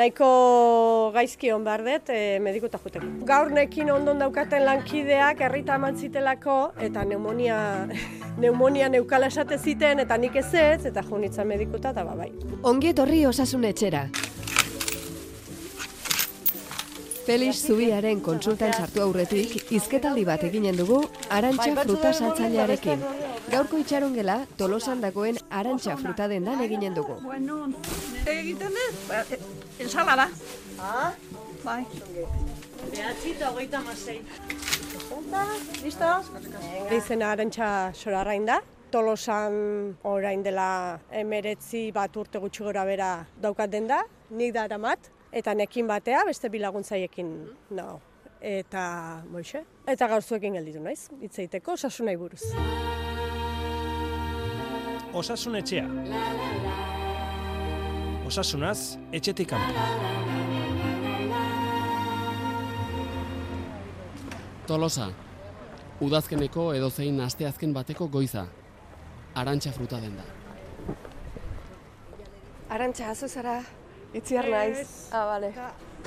nahiko gaizki hon behar dut e, medikuta juteko. Gaur nekin ondon daukaten lankideak herrita eman zitelako eta pneumonia, pneumonia neukala esate ziten eta nik ez ez eta jo nintzen medikuta eta ba, bai. Ongi osasun etxera. Felix Zubiaren kontsultan sartu aurretik, izketaldi bat eginen dugu arantxa fruta saltzailearekin. Gaurko itxaron gela, tolosan dagoen arantxa fruta dendan eginen dugu. Egiten dut, ba, e, ensalada. Ah? Bai. Behatzi eta hogeita masei. Listo? Izena arantxa sorarrain da. Tolosan orain dela emeretzi bat urte gutxi gora bera daukat den da, nik da eramat, eta nekin batea beste bilaguntzaiekin nago. Eta, moixe, eta gaur zuekin gelditu naiz, hitz egiteko osasunai buruz. Osasun etxea. Osasunaz, etxetik kanpo. Tolosa. Udazkeneko edozein asteazken bateko goiza. Arantxa fruta den da. Arantxa, azu zara, itziar naiz. Ah, bale.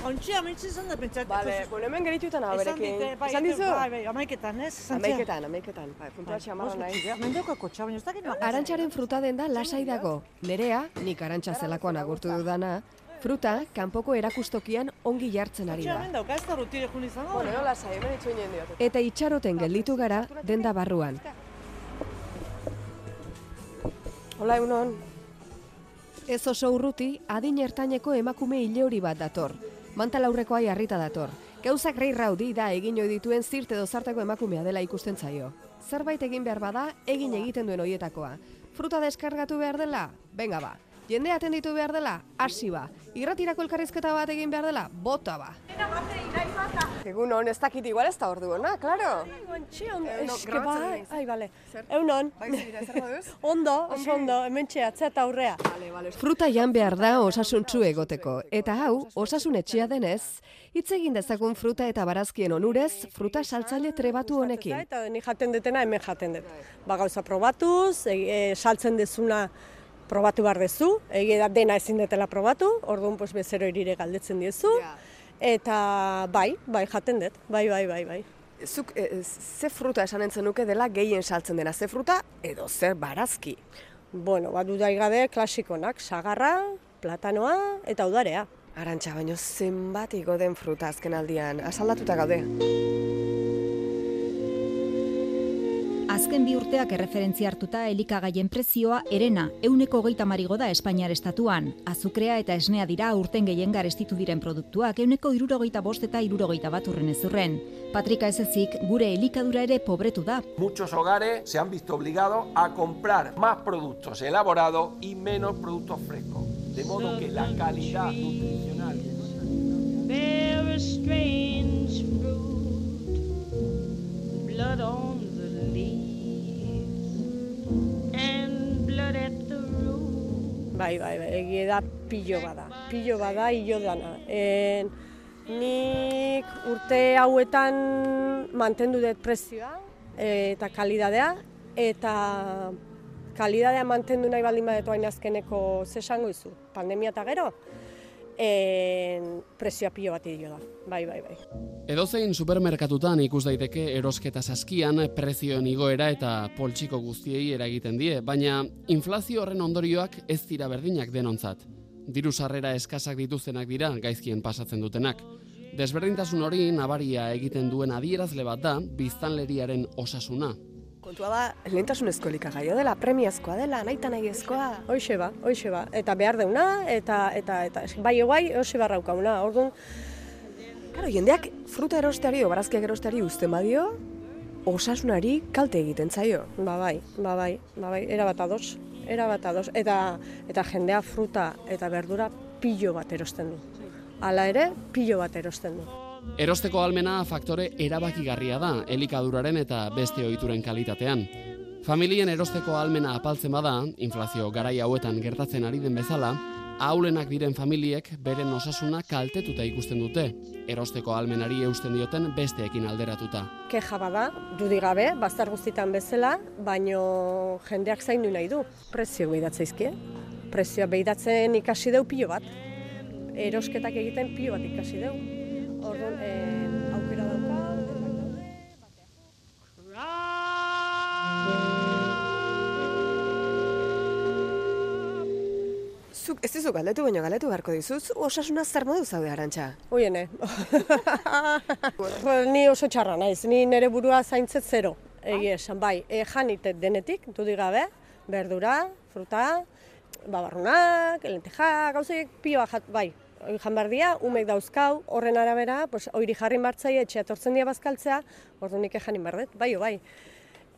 Ontsi amitsi izan da pentsatu. Bale, bueno, hemen geritutan hau Esan berekin. dite, bai, Esan dizu? Bai, bai, amaiketan, ez? Amaiketan, amaiketan. Bai, puntua txamarra naiz. Mendeko kotxa, baina ez dakit. Arantxaren fruta den da lasai dago. Nerea, nik arantxa zelakoan agurtu dudana, fruta kanpoko erakustokian ongi jartzen ari da. Eta itxaroten gelditu gara denda barruan. Hola, egunon. Ez oso urruti, adin ertaineko emakume hileori bat dator. Mantalaurrekoa jarrita dator. Gauzak rei raudi da egin ohi dituen zirte dozartako emakumea dela ikusten zaio. Zerbait egin behar bada, egin egiten duen hoietakoa. Fruta deskargatu behar dela? Benga ba. Jende atenditu behar dela? Hasi ba. Irratirako elkarrizketa bat egin behar dela? Bota ba. Egun hon, ez dakit igual ez da ordu ona, klaro. Ontsi, ondo, eske bai, ai, bale. Eunon, Bai, zira, zer ondo, oso ondo, hemen atzea eta aurrea. Fruta jan behar da osasuntsu egoteko, eta hau, osasun etxea denez, hitz egin dezagun fruta eta barazkien onurez, fruta saltzaile trebatu honekin. Eta ni jaten dutena hemen jaten dut. Ba gauza probatuz, e, e, saltzen dezuna probatu behar dezu, egia da dena ezin detela probatu, orduan pues bezero irire galdetzen diezu, eta bai, bai jaten dut, bai, bai, bai, bai. Zuk, e, ze fruta esan entzen nuke dela gehien saltzen dena, ze fruta edo zer barazki. Bueno, bat dudai gabe klasikonak, sagarra, platanoa eta udarea. Arantxa, baino zenbat igo den fruta azken aldian, asaldatuta gaude. Azken bi urteak erreferentzia hartuta elikagaien prezioa erena euneko hogeita marigo da Espainiar estatuan. Azukrea eta esnea dira urten gehien garestitu diren produktuak euneko irurogeita bost eta irurogeita bat urren ez urren. Patrika ez ezik, gure elikadura ere pobretu da. Muchos hogares se han visto obligados a comprar más productos elaborados y menos productos frescos. De modo que la calidad nutricional Very strange fruit, blood on Bai, bai, bai, egia da pilo bada, pilo bada hilo dana. En, nik urte hauetan mantendu dut prezioa e, eta kalidadea, eta kalidadea mantendu nahi baldin badetu hain azkeneko zesango izu, pandemia eta gero, en, prezioa pilo bat hilo da, bai, bai, bai. Edozein supermerkatutan ikus daiteke erosketa saskian prezioen igoera eta poltsiko guztiei eragiten die, baina inflazio horren ondorioak ez dira berdinak denontzat. Diru sarrera eskasak dituztenak dira gaizkien pasatzen dutenak. Desberdintasun hori nabaria egiten duen adierazle bat da biztanleriaren osasuna. Kontua da, lehentasunezko elikagaia dela, premiazkoa dela, nahi nahi ezkoa. Hoixe ba, hoixe ba, eta behar deuna, eta, eta, eta, bai guai, hoxe barraukauna, orduan, Karo, jendeak fruta erosteari o barazkiak erosteari uzten badio, osasunari kalte egiten zaio. Ba bai, ba bai, ba bai, era bat ados, era bat ados. Eta, eta jendea fruta eta berdura pilo bat erosten du. Hala ere, pilo bat erosten du. Erosteko almena faktore erabakigarria da elikaduraren eta beste ohituren kalitatean. Familien erosteko almena apaltzen bada, inflazio garai hauetan gertatzen ari den bezala, ahulenak diren familiek beren osasuna kaltetuta ikusten dute, erosteko almenari eusten dioten besteekin alderatuta. Keja bada, dudi gabe, bazter guztitan bezala, baino jendeak zaindu nahi du. Prezio behidatzeizkie. Prezioa behidatzen ikasi deu pilo bat. erosketak egiten pilo bat ikasi dugu. Orduan, eh, aukera dauka, daude. Zuk ez dizu galdetu baino galdetu beharko dizu, zu osasuna zer modu zaude arantxa? Oiene. ni oso txarra naiz, ni nire burua zaintzet zero. Egi esan, bai, e, janitet denetik, dudik gabe, berdura, fruta, babarrunak, lentejak, gauzek pioa jat, bai. Hoi jan behar dira, umek dauzkau, horren arabera, pues, oiri jarri martzai, etxea tortzen dira bazkaltzea, ordu nik janin behar dut, bai, bai.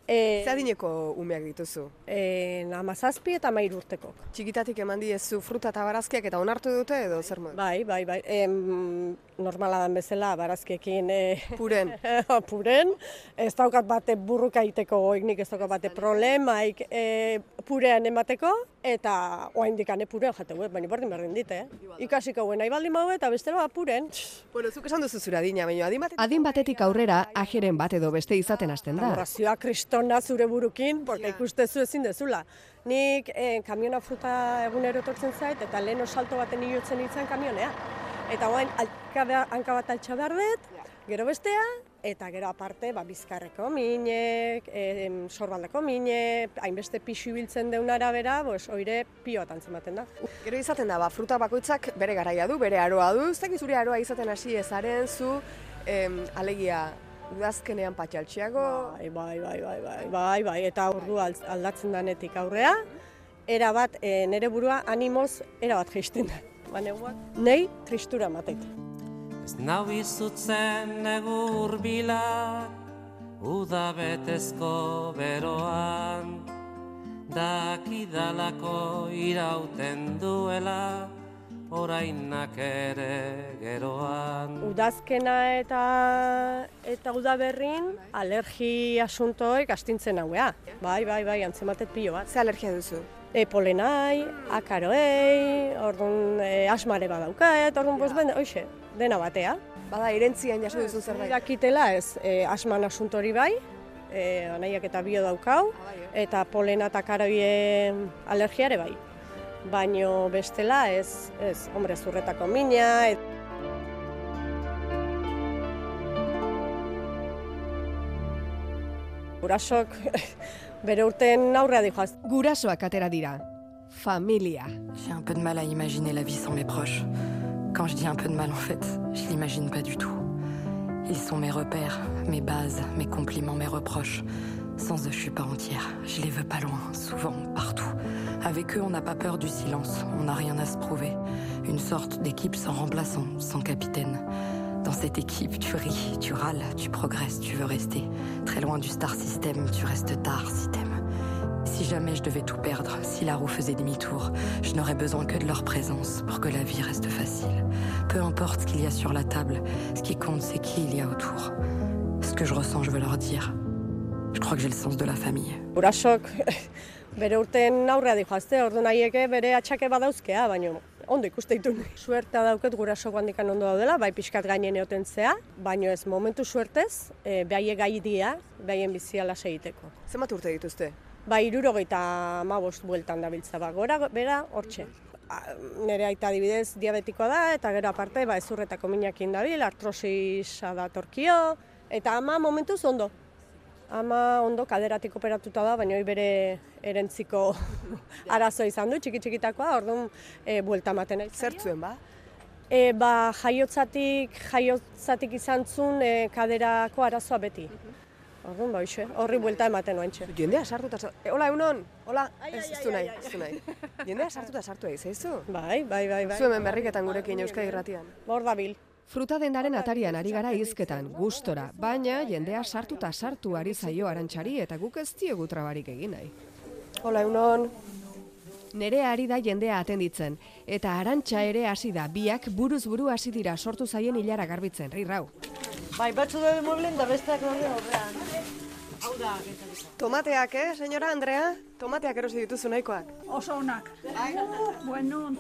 E, Ze adineko umeak dituzu? e, amazazpi eta mair urtekok. Txikitatik eman diezu fruta eta barazkiak eta onartu dute edo zer modu? Bai, bai, bai. Em, normala dan bezala, barazkiekin e, Puren. puren. Ez daukat bate burruka egiteko goik, nik ez daukat bate problemaik e, purean emateko, eta oaindik ane purean jateu, eh? baina berdin berdin dit, eh? Ikasiko guen nahi baldin bau eta bestela ba, puren. Bueno, zuk esan duzu zure adina, baina adin batetik... Adin batetik aurrera, ajeren bat edo beste izaten hasten da. Borrazioa kristona zure burukin, porque ikustezu ezin dezula. Nik eh, kamiona fruta egunero etortzen zait, eta lehen salto baten iotzen nintzen kamionea. Eta guain, hanka bat altxa behar dut, gero bestea, eta gero aparte, ba, bizkarreko minek, e, sorbaldeko mine, hainbeste pixu ibiltzen deun arabera, pues, oire pio bat antzematen da. Gero izaten da, ba, fruta bakoitzak bere garaia du, bere aroa du, ez dakit zure aroa izaten hasi ezaren zu, em, alegia, udazkenean patxaltxiago, Bai, bai, bai, bai, bai, bai, bai, eta ordu aldatzen danetik aurrea, era bat, e, nere burua animoz, era bat geisten da. Ba, neguak, nei tristura mateit. Ez nau izutzen negu urbila, uda betezko beroan, dakidalako irauten duela, orainak ere geroan. Udazkena eta eta udaberrin alergi asuntoek astintzen hauea. Bai, bai, bai, antzematet pilo bat. ze alergia duzu? E, polenai, akaroei, orduan e, asmare badaukaet, orduan pues, ben, hoxe, dena batea. Bada, irentzian jaso duzu zerbait. Dakitela ez, e, asman asuntori bai, e, anaiak eta bio daukau, eta polena eta akaroien alergiare bai. Baino bestela ez, ez, hombre, zurretako mina, et, Gurasok bere urten aurrea dijoaz. Gurasoak atera dira. Familia. J'ai un peu de mal à imaginer la vie sans mes proches. Quand je dis un peu de mal, en fait, je l'imagine pas du tout. Ils sont mes repères, mes bases, mes compliments, mes reproches. Sans eux, je suis pas entière. Je les veux pas loin, souvent, partout. Avec eux, on n'a pas peur du silence, on n'a rien à se prouver. Une sorte d'équipe sans remplaçant, sans capitaine. Dans cette équipe, tu ris, tu râles, tu progresses, tu veux rester. Très loin du star system, tu restes tard si t'aimes. Si jamais je devais tout perdre, si la roue faisait demi-tour, je n'aurais besoin que de leur présence pour que la vie reste facile. Peu importe ce qu'il y a sur la table, ce qui compte c'est qui il y a autour. Ce que je ressens, je veux leur dire. Je crois que j'ai le sens de la famille. Gurasok bere urten aurrea dijoazte, ordu nahieke bere atxake badauzkea, baino ondo ikuste ditu. Suertea dauket gurasok handikan ondo daudela, bai pixkat gainen eoten zea, baino ez momentu suertez, e, behaie gai dia, behaien bizia lasa egiteko. Zenbat urte dituzte? Ba, irurogeita mabost bueltan dabiltza, ba, gora, bera, hortxe. Nere aita adibidez diabetikoa da, eta gero aparte, ba, ezurretako minakin dabil, artrosisa da torkio, eta ama momentuz ondo. Ama ondo kaderatik operatuta da, baina bere erentziko arazo izan du, txiki txikitakoa, orduan e, buelta ematen nahi. Zertzuen, ba? E, ba, jaiotzatik, jaiotzatik izan zuen e, kaderako arazoa beti. Orduan, ba, hoxe, horri buelta ematen oantxe. Jendea sartuta sartu. E, hola, egunon. Hola. Ez, ez du nahi, ez du nahi. Jendea sartuta sartu egin, zaizu? Bai, bai, bai, bai. Zuhemen berriketan gurekin Euskadi Irratian. Hor dabil. Fruta dendaren atarian ari gara hizketan, gustora, baina jendea sartuta sartu ari zaio arantxari eta guk ez diegu trabarik egin nahi. Hola, egunon. Nerea ari da jendea atenditzen, eta arantxa ere hasi da, biak buruz buru hasi dira sortu zaien hilara garbitzen, rirrau. Bai, batzu daude mueblen da besteak daude horrean. Hau da, Tomateak, eh, señora Andrea? Tomateak erosi dituzu nahikoak. oso onak. Bueno,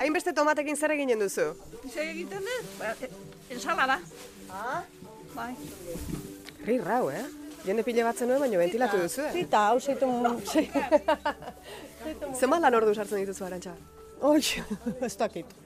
Hainbeste tomatekin zer eginen duzu? ze egiten ez? Ba, e, ensalada. Ah? Bai. Rirrau, eh? Jende pile batzen nuen, baina ventilatu duzu, eh? Zita, hau zeitu... Zenbat lan ordu sartzen dituzu arantxa? Oi, ez dakit.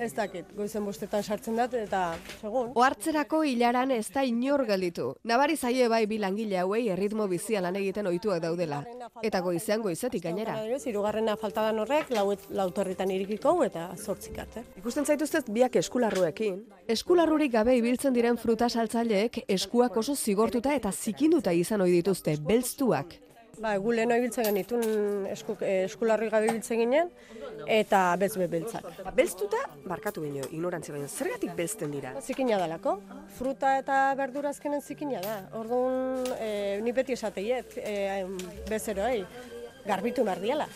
Ez dakit, goizen bostetan sartzen dut eta segun. Ohartzerako hilaran ez da inor gelditu. Nabari zaie bai bi langile hauei erritmo bizia lan egiten ohituak daudela. Eta goizean goizetik gainera. Hirugarrena faltadan horrek, lau, lau torritan irikiko eta zortzik arte. Ikusten zaituztet biak eskularruekin. Eskularrurik gabe ibiltzen diren fruta saltzaileek eskuak oso zigortuta eta zikinduta izan ohi dituzte, belztuak. Ba, gu leheno ibiltzen genitun esku, eh, eskularri gabe ibiltzen ginen, eta bezbe beltzak. Ba, belztuta, barkatu baino, ignorantzia baino, zergatik belzten dira? Zikina dalako. Fruta eta berdura azkenen zikina da. Orduan, e, ni beti esateiet, e, bezeroei, garbitu behar diala.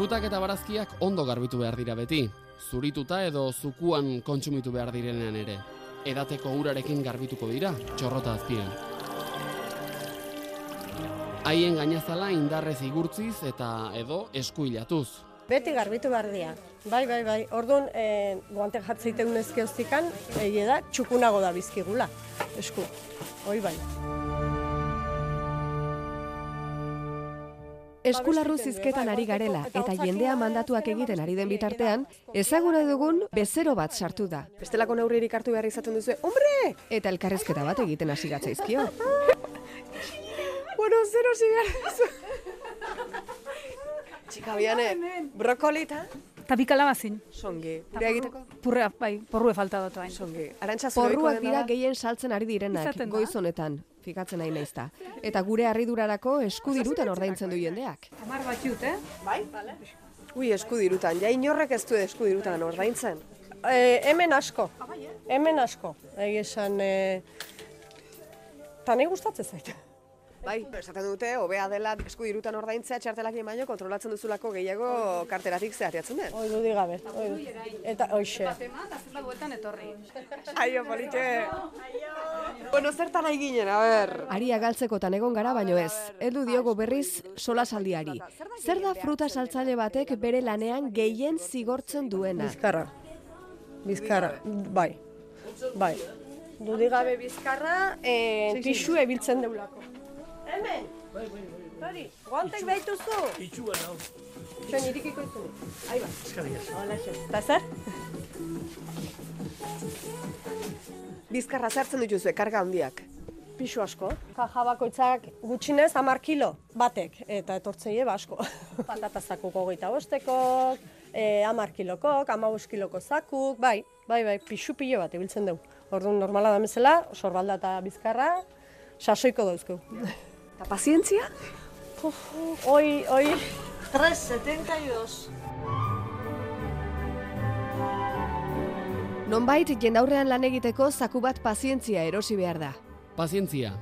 Frutak eta barazkiak ondo garbitu behar dira beti, zurituta edo zukuan kontsumitu behar direnean ere. Edateko urarekin garbituko dira, txorrota azpian. Haien gainazala indarrez igurtziz eta edo eskuilatuz. Beti garbitu behar dira. Bai, bai, bai. Orduan, e, guante jatzeiten ezkioztikan, egie da, txukunago da bizkigula, esku. Hoi bai. Eskularru zizketan ari garela eta jendea mandatuak egiten ari den bitartean, ezaguna dugun bezero bat sartu da. Bestelako neurririk hartu behar izaten duzu, hombre! Eta elkarrezketa bat egiten hasi gatzaizkio. bueno, zero zigarrezu. Txika bianen, brokolita? Eta bi kalabazin. Songi. Gure egiteko? Purrea, bai, porrue falta dut hain. Songi. Arantxa Porruak dira gehien saltzen ari direnak, goiz honetan, fikatzen nahi naizta. Eta gure harridurarako eskudirutan ordaintzen du jendeak. Amar bat jut, eh? Bai, bale. Ui, eskudirutan. Ja inorrek ez du eskudirutan ordaintzen. E, hemen asko. Hemen asko. Egi esan, e, eta nahi gustatzen zait. Bai, esaten dute, hobea dela eskudirutan ordaintzea txartelakin baino kontrolatzen duzulako gehiago karteratik zehateatzen den. Oi du digabe. Oi. Eta hoxe. Batema, eta zenbat bueltan etorri. Aio, politxe. Bueno, zertan nahi ginen, a ber. Aria galtzekotan egon gara baino ez. Heldu diogo berriz solasaldiari. Zer da fruta saltzaile batek bere lanean gehien zigortzen duena? Bizkarra. Bizkarra, bai. Bai. Dudigabe bizkarra, e, pixu ebiltzen deulako. Hemen! Hori, guantek behituzu? Itxua nau. Txen, irikiko izu. Ahí ba. Eskerrik asko. Hola, xe. Eta zer? Bizkarra zertzen dituzue, karga handiak. Pixu asko. Kaja bakoitzak gutxinez hamar kilo batek, eta etortzeie asko. Patata zakuk hogeita bostekok, e, hamar kilokok, hamabos kiloko zakuk, bai, bai, bai, pixu pilo bat ibiltzen dugu. Orduan normala da bezala, sorbalda eta bizkarra, sasoiko Eta pazientzia? Hoi, hoi, 372. Nonbait jendaurrean lan egiteko zaku bat pazientzia erosi behar da. Pazientzia.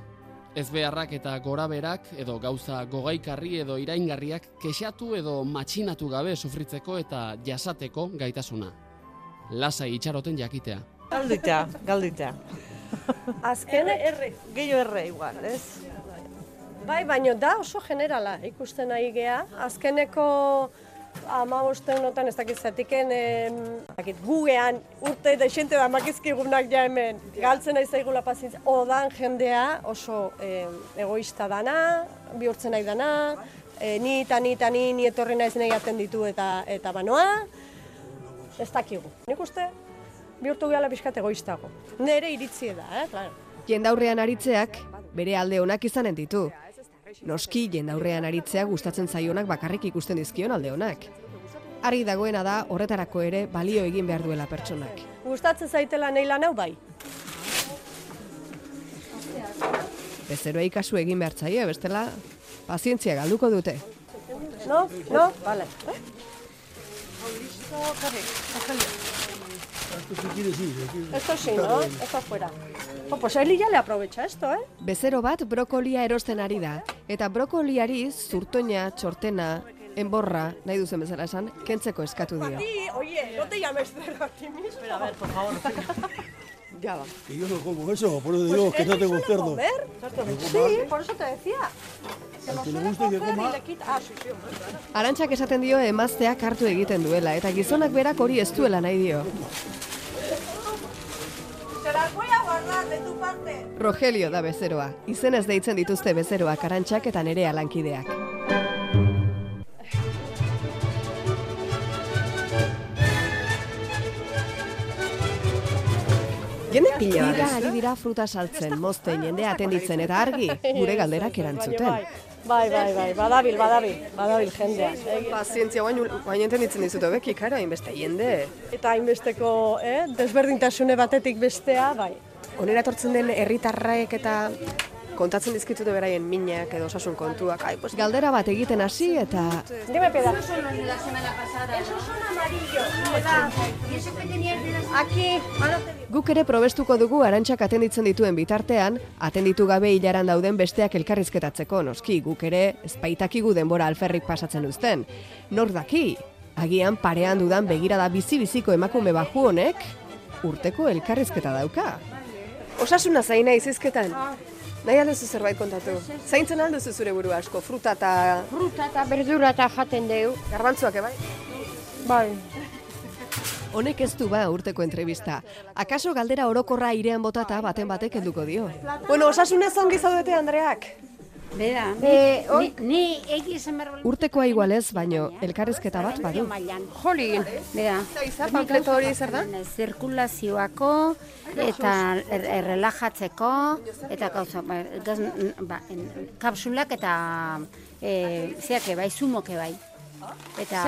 Ez beharrak eta goraberak edo gauza gogaikarri edo iraingarriak kexatu edo matxinatu gabe sufritzeko eta jasateko gaitasuna. Lasai itxaroten jakitea. Galdita, galdita. azken erre. Gehiago erre igual, ez? Bai, baino da oso generala ikusten ari gea. Azkeneko amabosten notan ez dakit zatiken, dakit, gugean urte desente da makizkigunak ja hemen galtzen nahi zaigula pazientzia. Odan jendea oso em, egoista dana, bihurtzen nahi dana, e, ni eta ni eta ni, ni etorri naiz nahi aten ditu eta eta banoa, ez dakigu. Nik uste bihurtu gehala pixkat egoistago. Nere iritzie da, eh, claro. Jendaurrean aritzeak bere alde onak izanen ditu. Noski jendaurrean aritzea gustatzen zaionak bakarrik ikusten dizkion alde onak. Argi dagoena da horretarako ere balio egin behar duela pertsonak. Gustatzen zaitela nahi lan hau bai. Bezeroei kasu egin behar zaio, bestela pazientzia galduko dute. No? No? Vale. Esto si quieres ir. aquí. Esto sí, ¿no? Esto afuera. Oh, pues Eli ya le aprovecha esto, ¿eh? Bezero bat brokolia erosten ari da, eta brokoliari zurtoina, txortena, enborra, nahi duzen bezala esan, kentzeko eskatu dio. Sí, oye, no te llames cero a ti mismo. Espera, a ver, por favor. Ya va. Que yo no como eso, por eso digo que no tengo cerdo. comer. Sí, por eso te decía. Sí, sí. Arantxak esaten dio emazteak hartu egiten duela, eta gizonak berak hori ez duela nahi dio. Las voy a guardar de tu parte. Rogelio da bezeroa. Izenez deitzen dituzte bezeroak arantxak eta nerea lankideak. Jende pila Dira bat, ari ez da? dira fruta saltzen, mozten, jendea atenditzen eta argi, gure galderak erantzuten. Bai, bai, bai, badabil, badabil, badabil jendea. Pazientzia, guain, guain entenditzen dizut hobeki, karo, hainbeste jende. Eta hainbesteko, eh, desberdintasune batetik bestea, bai. Onera etortzen den herritarraek eta kontatzen dizkitute beraien minak edo osasun kontuak. Ai, pues, Galdera bat egiten hasi eta Dime peda. Esos son los de la semana pasada. Esos son amarillos. ¿Y eso que tenías de la Aquí, ahora te digo. Guk ere probestuko dugu arantxak atenditzen dituen bitartean, atenditu gabe hilaran dauden besteak elkarrizketatzeko, noski guk ere ezpaitakigu denbora alferrik pasatzen uzten. Nor daki, agian parean dudan begirada bizi-biziko emakume baju honek, urteko elkarrizketa dauka. Osasuna zaina izizketan. Nahi alduzu zerbait kontatu. Zaintzen alduzu zure buru asko, fruta eta... Fruta eta berdura eta jaten deu. Garbantzuak, ebai? Bai. Honek ez du ba urteko entrevista. Akaso galdera orokorra irean botata baten batek helduko dio. Bueno, osasunez ongi zaudete, Andreak. Bera, Eh, ni, ni, ni egi esan behar bali- Urtekoa igualez, baino elkarrizketa bat badu. mailan. Jolin, bera. Iza, panfleto hori zer da? Zirkulazioako eta er, er, relajatzeko eta gauza, ba, gaz, ba, en, kapsulak eta e, zeake bai, zumoke bai. Eta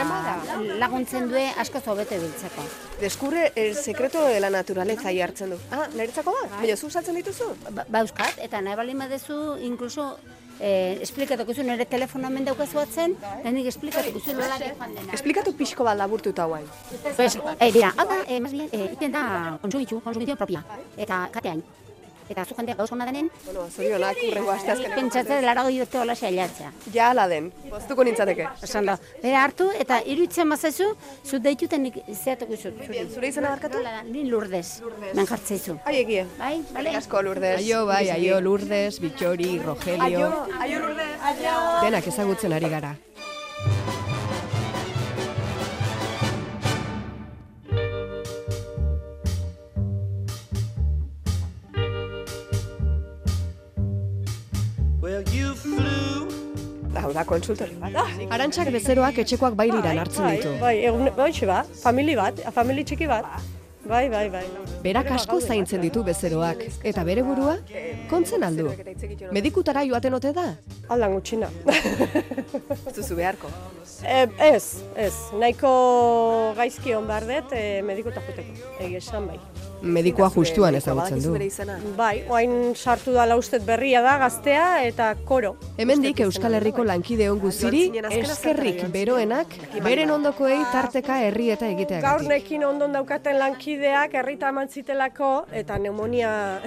laguntzen due asko zobete biltzeko. Descubre el secreto de la naturaleza jartzen du. Ah, niretzako da? Baina zu saltzen dituzu? Ba, bauzkat, eta nahi bali badezu, inkluso, eh, esplikatuko zu nire telefono hemen daukazu atzen, eta nik esplikatuko zu nola joan dena. Esplikatu pixko bat laburtuta guain. Pues, eh, dira, hau da, eh, más bien, eh, iten da konsumitzu, konsumitzu propia, eta kateain. Eta zu jendeak gauz hona denen, Bueno, zorionak urrengo asteazkenean. pentsatzen laro dute hola saiatzea. Ja ala den, poztuko nintzateke. Esan da, bera hartu eta iruditzen mazaizu, zu deituten zeatuko zu. Zure izena barkatu? Ni lurdez, men jartzeizu. Ai, egie. Bai, bale? Asko lurdez. Aio bai, aio Lourdes, Bitxori, Rogelio, Aio, aio lurdez. Aio. denak ezagutzen ari gara. Hau da, konsultori bat. Arantxak bezeroak etxekoak bailiran hartzen Bai, ditu. bai, egun, bai, bat, famili bat, famili txiki bat. Bai, bai, bai. Berak asko zaintzen ditu bezeroak, eta bere burua, kontzen aldu. Medikutara joaten ote da? Aldan gutxina. Zuzu beharko. E, ez, ez, nahiko gaizki hon behar dut e, medikuta juteko, egia esan bai. Medikoa justuan ezagutzen du. Bai, oain sartu dala ustet berria da, gaztea eta koro. Hemendik Euskal Herriko lankide on guziri, eskerrik beroenak, beren ondokoei tarteka herri eta Gaur egiteagatik. nekin ondon daukaten lankideak herrita eman zitelako eta neumonia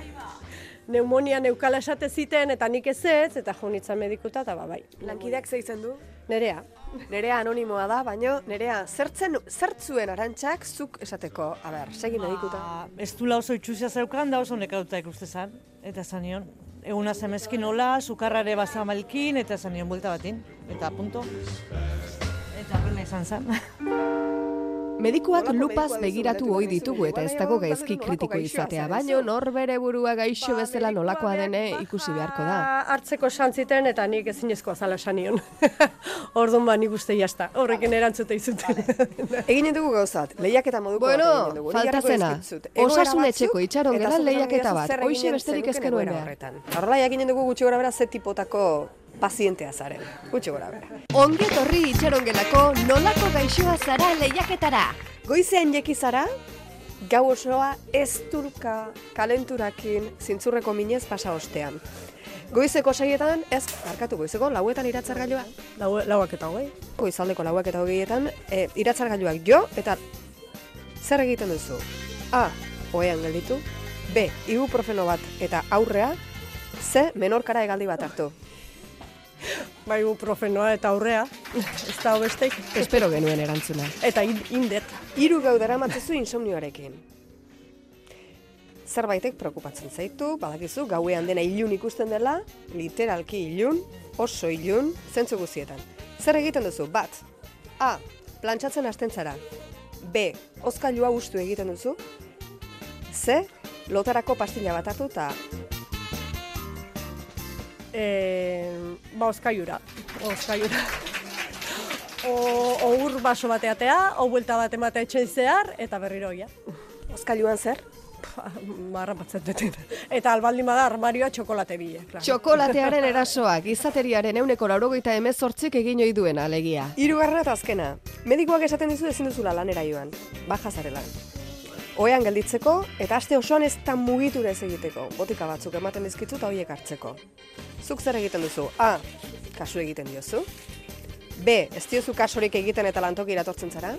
neumonia neukala esate ziten eta nik ez ez, eta jo nintzen medikuta eta ba, bai. Lankideak zeitzen du? Nerea. Nerea anonimoa da, baino nerea zertzen zertzuen arantxak zuk esateko. A ber, segi medikuta. Ez du oso itxusia zeukan, da oso nekauta ikuste zan. Eta esan nion, eguna zemezkin hola, sukarrare bazamalkin, eta esan nion buelta batin. Eta punto. Eta horrela izan zen. Medikuak lupaz begiratu ohi ditugu eta ez dago gaizki kritiko izatea, baino nor bere burua gaixo bezala nolakoa dene ikusi beharko da. Hartzeko santziten eta nik ezinezkoa zala esan nion. Orduan ba nik uste jazta, horrekin erantzute izuten. Egin dugu gauzat, lehiaketa moduko Bueno, bat egin dugu. Falta zena. Osasun etxeko itxaron esan lehiaketa bat. Hoxe besterik ez zenuken genuen egoera behar. Horrela egin dugu gutxi gora bera ze tipotako pazientea zaren. Gutxi gora bera. Ongi etorri itxarongelako nolako gaixoa zara lehiaketara. Goizean jeki zara, gau osoa ez turka kalenturakin zintzurreko minez pasa ostean. Goizeko seietan, ez, barkatu goizeko, lauetan iratzargailua. Lau, lauak eta hogei. Goizaldeko lauak eta hogeietan, e, iratzargailuak jo, eta zer egiten duzu? A. Oean gelditu. B. Ibuprofeno bat eta aurrea. C. Menorkara egaldi bat hartu. Bai, profenoa eta aurrea, ez da hobestek. Espero genuen erantzuna. Eta in- indet. Hiru gau daramatzu insomnioarekin. Zerbaitek preokupatzen zaitu, badakizu, gauean dena ilun ikusten dela, literalki ilun, oso ilun, zentzu guztietan. Zer egiten duzu? Bat, A. Plantxatzen hasten zara. B. Ozkailua ustu egiten duzu. C. lotarako pastilla bat hartu eta E, ba, oskaiura. Oskaiura. O, o ur baso bateatea, o buelta bat ematea etxen zehar, eta berriro ja. Oskailuan zer? Barra batzen duten. Eta albaldin bada armarioa txokolate bile. Claro. Txokolatearen erasoak, izateriaren euneko laurogeita emezortzik egin ohi duena alegia. Hirugarrena eta azkena. Medikoak esaten dizu ezin duzula lanera joan. Baja zarelan. Oean gelditzeko eta aste osoan ez da mugitura ez egiteko. Botika batzuk ematen dizkitzu eta horiek hartzeko. Zuk zer egiten duzu? A. Kasu egiten diozu. B. Ez diozu kasurik egiten eta lantoki iratortzen zara.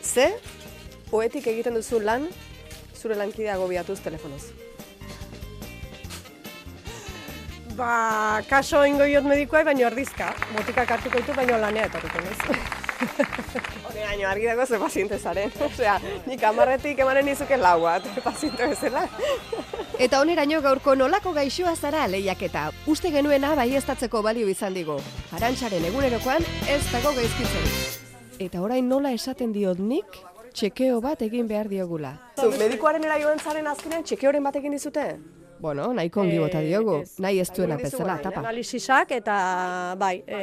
C. Oetik egiten duzu lan zure lankidea gobiatuz telefonoz. Ba, kaso ingo diot medikoa, baina erdizka. Botikak hartuko ditu, baina lanea etorriko nez. Baino argi dago ze paziente zaren. Osea, nik amarretik emanen izuke lau bat, paziente bezala. Eta oneraino gaurko nolako gaixoa zara lehiaketa. Uste genuena baiestatzeko balio izan digu. Arantxaren egunerokoan ez dago gaizkitzen. Eta orain nola esaten diot nik, txekeo bat egin behar diogula. Zu, medikoaren era joan zaren azkenean txekeoren bat egin dizute? Bueno, nahiko ongi bota diogu, nahi ez duena Egin dizugu, bezala, bai, tapa. Analisisak eta bai, e,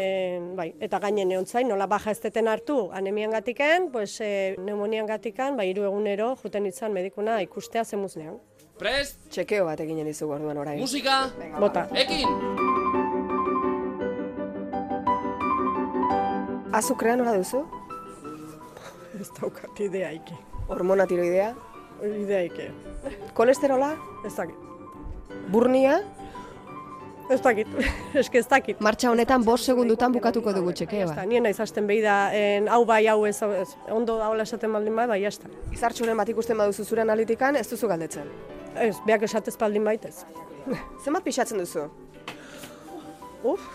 bai, eta gainen egon zain, nola baja ez deten hartu anemian gatiken, pues, e, pneumonian gatikan, bai, hiru egunero, juten itzan medikuna ikustea zemuznean. Prest, Txekeo bat eginen dizugu orduan orain. musika, Bota. ekin! Azukrea nola duzu? Ez daukat ideaiki. Hormona tiroidea? Ideaiki. Kolesterola? Ez dakit. Burnia? Ez dakit, eske ez dakit. Martxa honetan bost segundutan bukatuko dugu txekeoa. Eta nien naiz hasten behi da, en, hau bai, hau ez, ez, ondo daula esaten baldin bai, bai, jazta. Izartxuren bat ikusten baduzu zure analitikan, ez duzu galdetzen. Ez, beak esatez baldin baitez. Zenbat pixatzen duzu? Uf,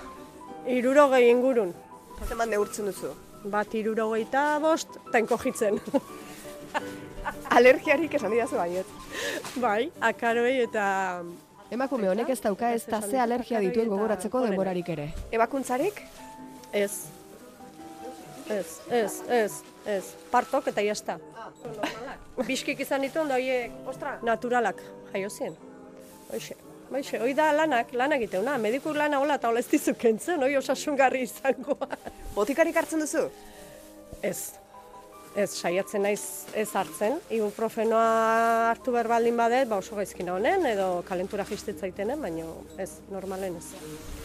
irurogei ingurun. Zenbat neurtzen duzu? Bat irurogeita bost, eta enkojitzen. Alergiarik esan didazu baiet. bai, akaroei eta... Emakume honek ez dauka ez da ze alergia dituen gogoratzeko denborarik ere. Ebakuntzarik? Ez. Ez, ez, ez, ez. Partok eta jazta. Biskik izan ditu ondo horiek, ostra, naturalak, jaio zien. Hoxe, Baixe, hoi da lanak, lan egiteuna, mediku lana hola eta hola ez dizu kentzen, hoi osasungarri izangoa. Botikarik hartzen duzu? Ez, ez, saiatzen naiz ez hartzen. Ibuprofenoa hartu behar baldin badet, ba oso gaizkina honen, edo kalentura jistetzaitenen, baina ez, normalen ez.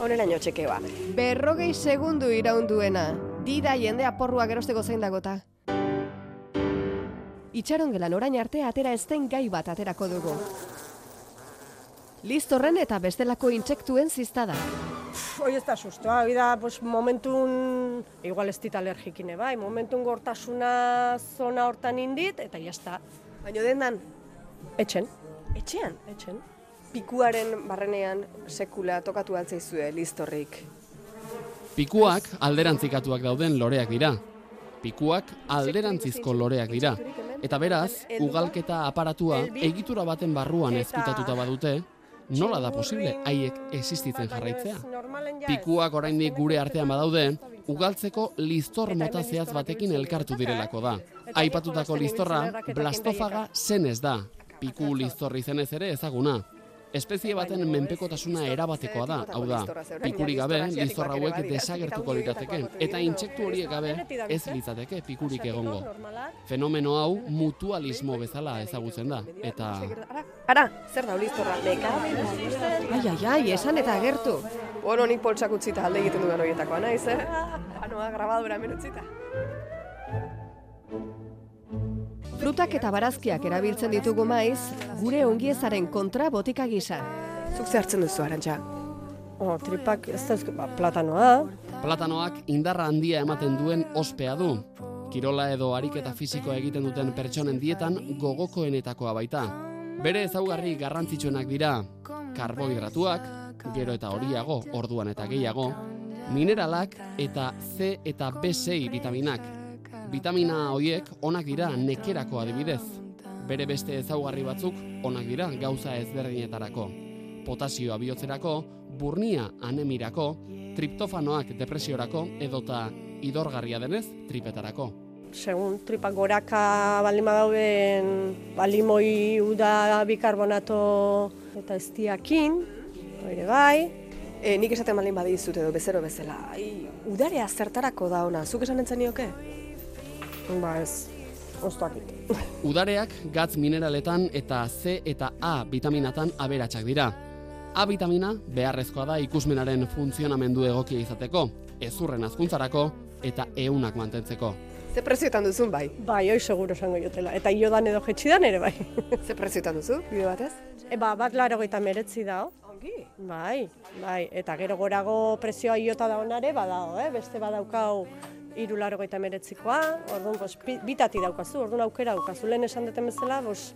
Honeraino txekeoa. Berrogei segundu iraunduena. Dida jendea porrua gerosteko zein dagota. Itxaron gelan orain arte atera ez den gai bat aterako dugu. Listorren eta bestelako intsektuen ziztada. Hoi ez da sustoa, hoi da pues, momentun, igual ez dit alergikine bai, momentun gortasuna zona hortan indit, eta jazta. Baina dendan? Etxen. Etxean? Etxen. Pikuaren barrenean sekula tokatu altzaizue listorrik. Pikuak alderantzikatuak dauden loreak dira. Pikuak alderantzizko loreak dira. Eta beraz, ugalketa aparatua egitura baten barruan ezkutatuta badute, nola da posible haiek existitzen jarraitzea? Pikuak oraindik gure artean badaude, ugaltzeko listor mota zehatz batekin elkartu direlako da. Aipatutako listorra, blastofaga zenez da. Piku listor izenez ere ezaguna. Espezie baten menpekotasuna erabatekoa da, hau da, pikurik gabe listor hauek desagertuko lirateke, eta intsektu horiek gabe ez litzateke pikurik egongo. Fenomeno hau mutualismo bezala ezagutzen da, eta Ara, zer da listorra? Nekabel? Ai, ai, ai, esan eta agertu. Bueno, nik poltsak utzita alde egiten dudan horietakoa naiz, eh? Anoa grabadura hemen utzita. Frutak eta barazkiak erabiltzen ditugu maiz, gure ongiezaren kontra botika gisa. Zuk ze hartzen duzu, Arantxa? Oh, tripak ez da, ba, platanoa. platanoak indarra handia ematen duen ospea du. Kirola edo ariketa fisikoa egiten duten pertsonen dietan gogokoenetakoa baita. Bere ezaugarri garrantzitsuenak dira karbohidratuak, gero eta horiago, orduan eta gehiago, mineralak eta C eta B6 vitaminak. Vitamina horiek onak dira nekerako adibidez. Bere beste ezaugarri batzuk onak dira gauza ezberdinetarako. Potasioa bihotzerako, burnia anemirako, triptofanoak depresiorako edota idorgarria denez tripetarako. segun tripak goraka baldin badauden, balimoi uda bikarbonato eta eztiakin, ere bai. E, nik esaten baldin badizut edo bezero bezala, ai, udarea zertarako da ona, zuk esan entzan nioke? Ba ez, oztuakit. Udareak gatz mineraletan eta C eta A vitaminatan aberatsak dira. A vitamina beharrezkoa da ikusmenaren funtzionamendu egokia izateko, ezurren azkuntzarako eta eunak mantentzeko. Ze prezioetan duzun bai? Bai, hoi seguro esango jotela. Eta iodan edo jetxidan ere bai. Ze prezioetan duzu, bide batez? E, ba, bat laro gaita meretzi dao. Ongi? Bai, bai. Eta gero gorago prezioa iota da onare, badao, eh? Beste badaukau iru laro gaita meretzikoa, orduan, bos, bi- bitati daukazu, orduan aukera daukazu. Lehen esan duten bezala, bos,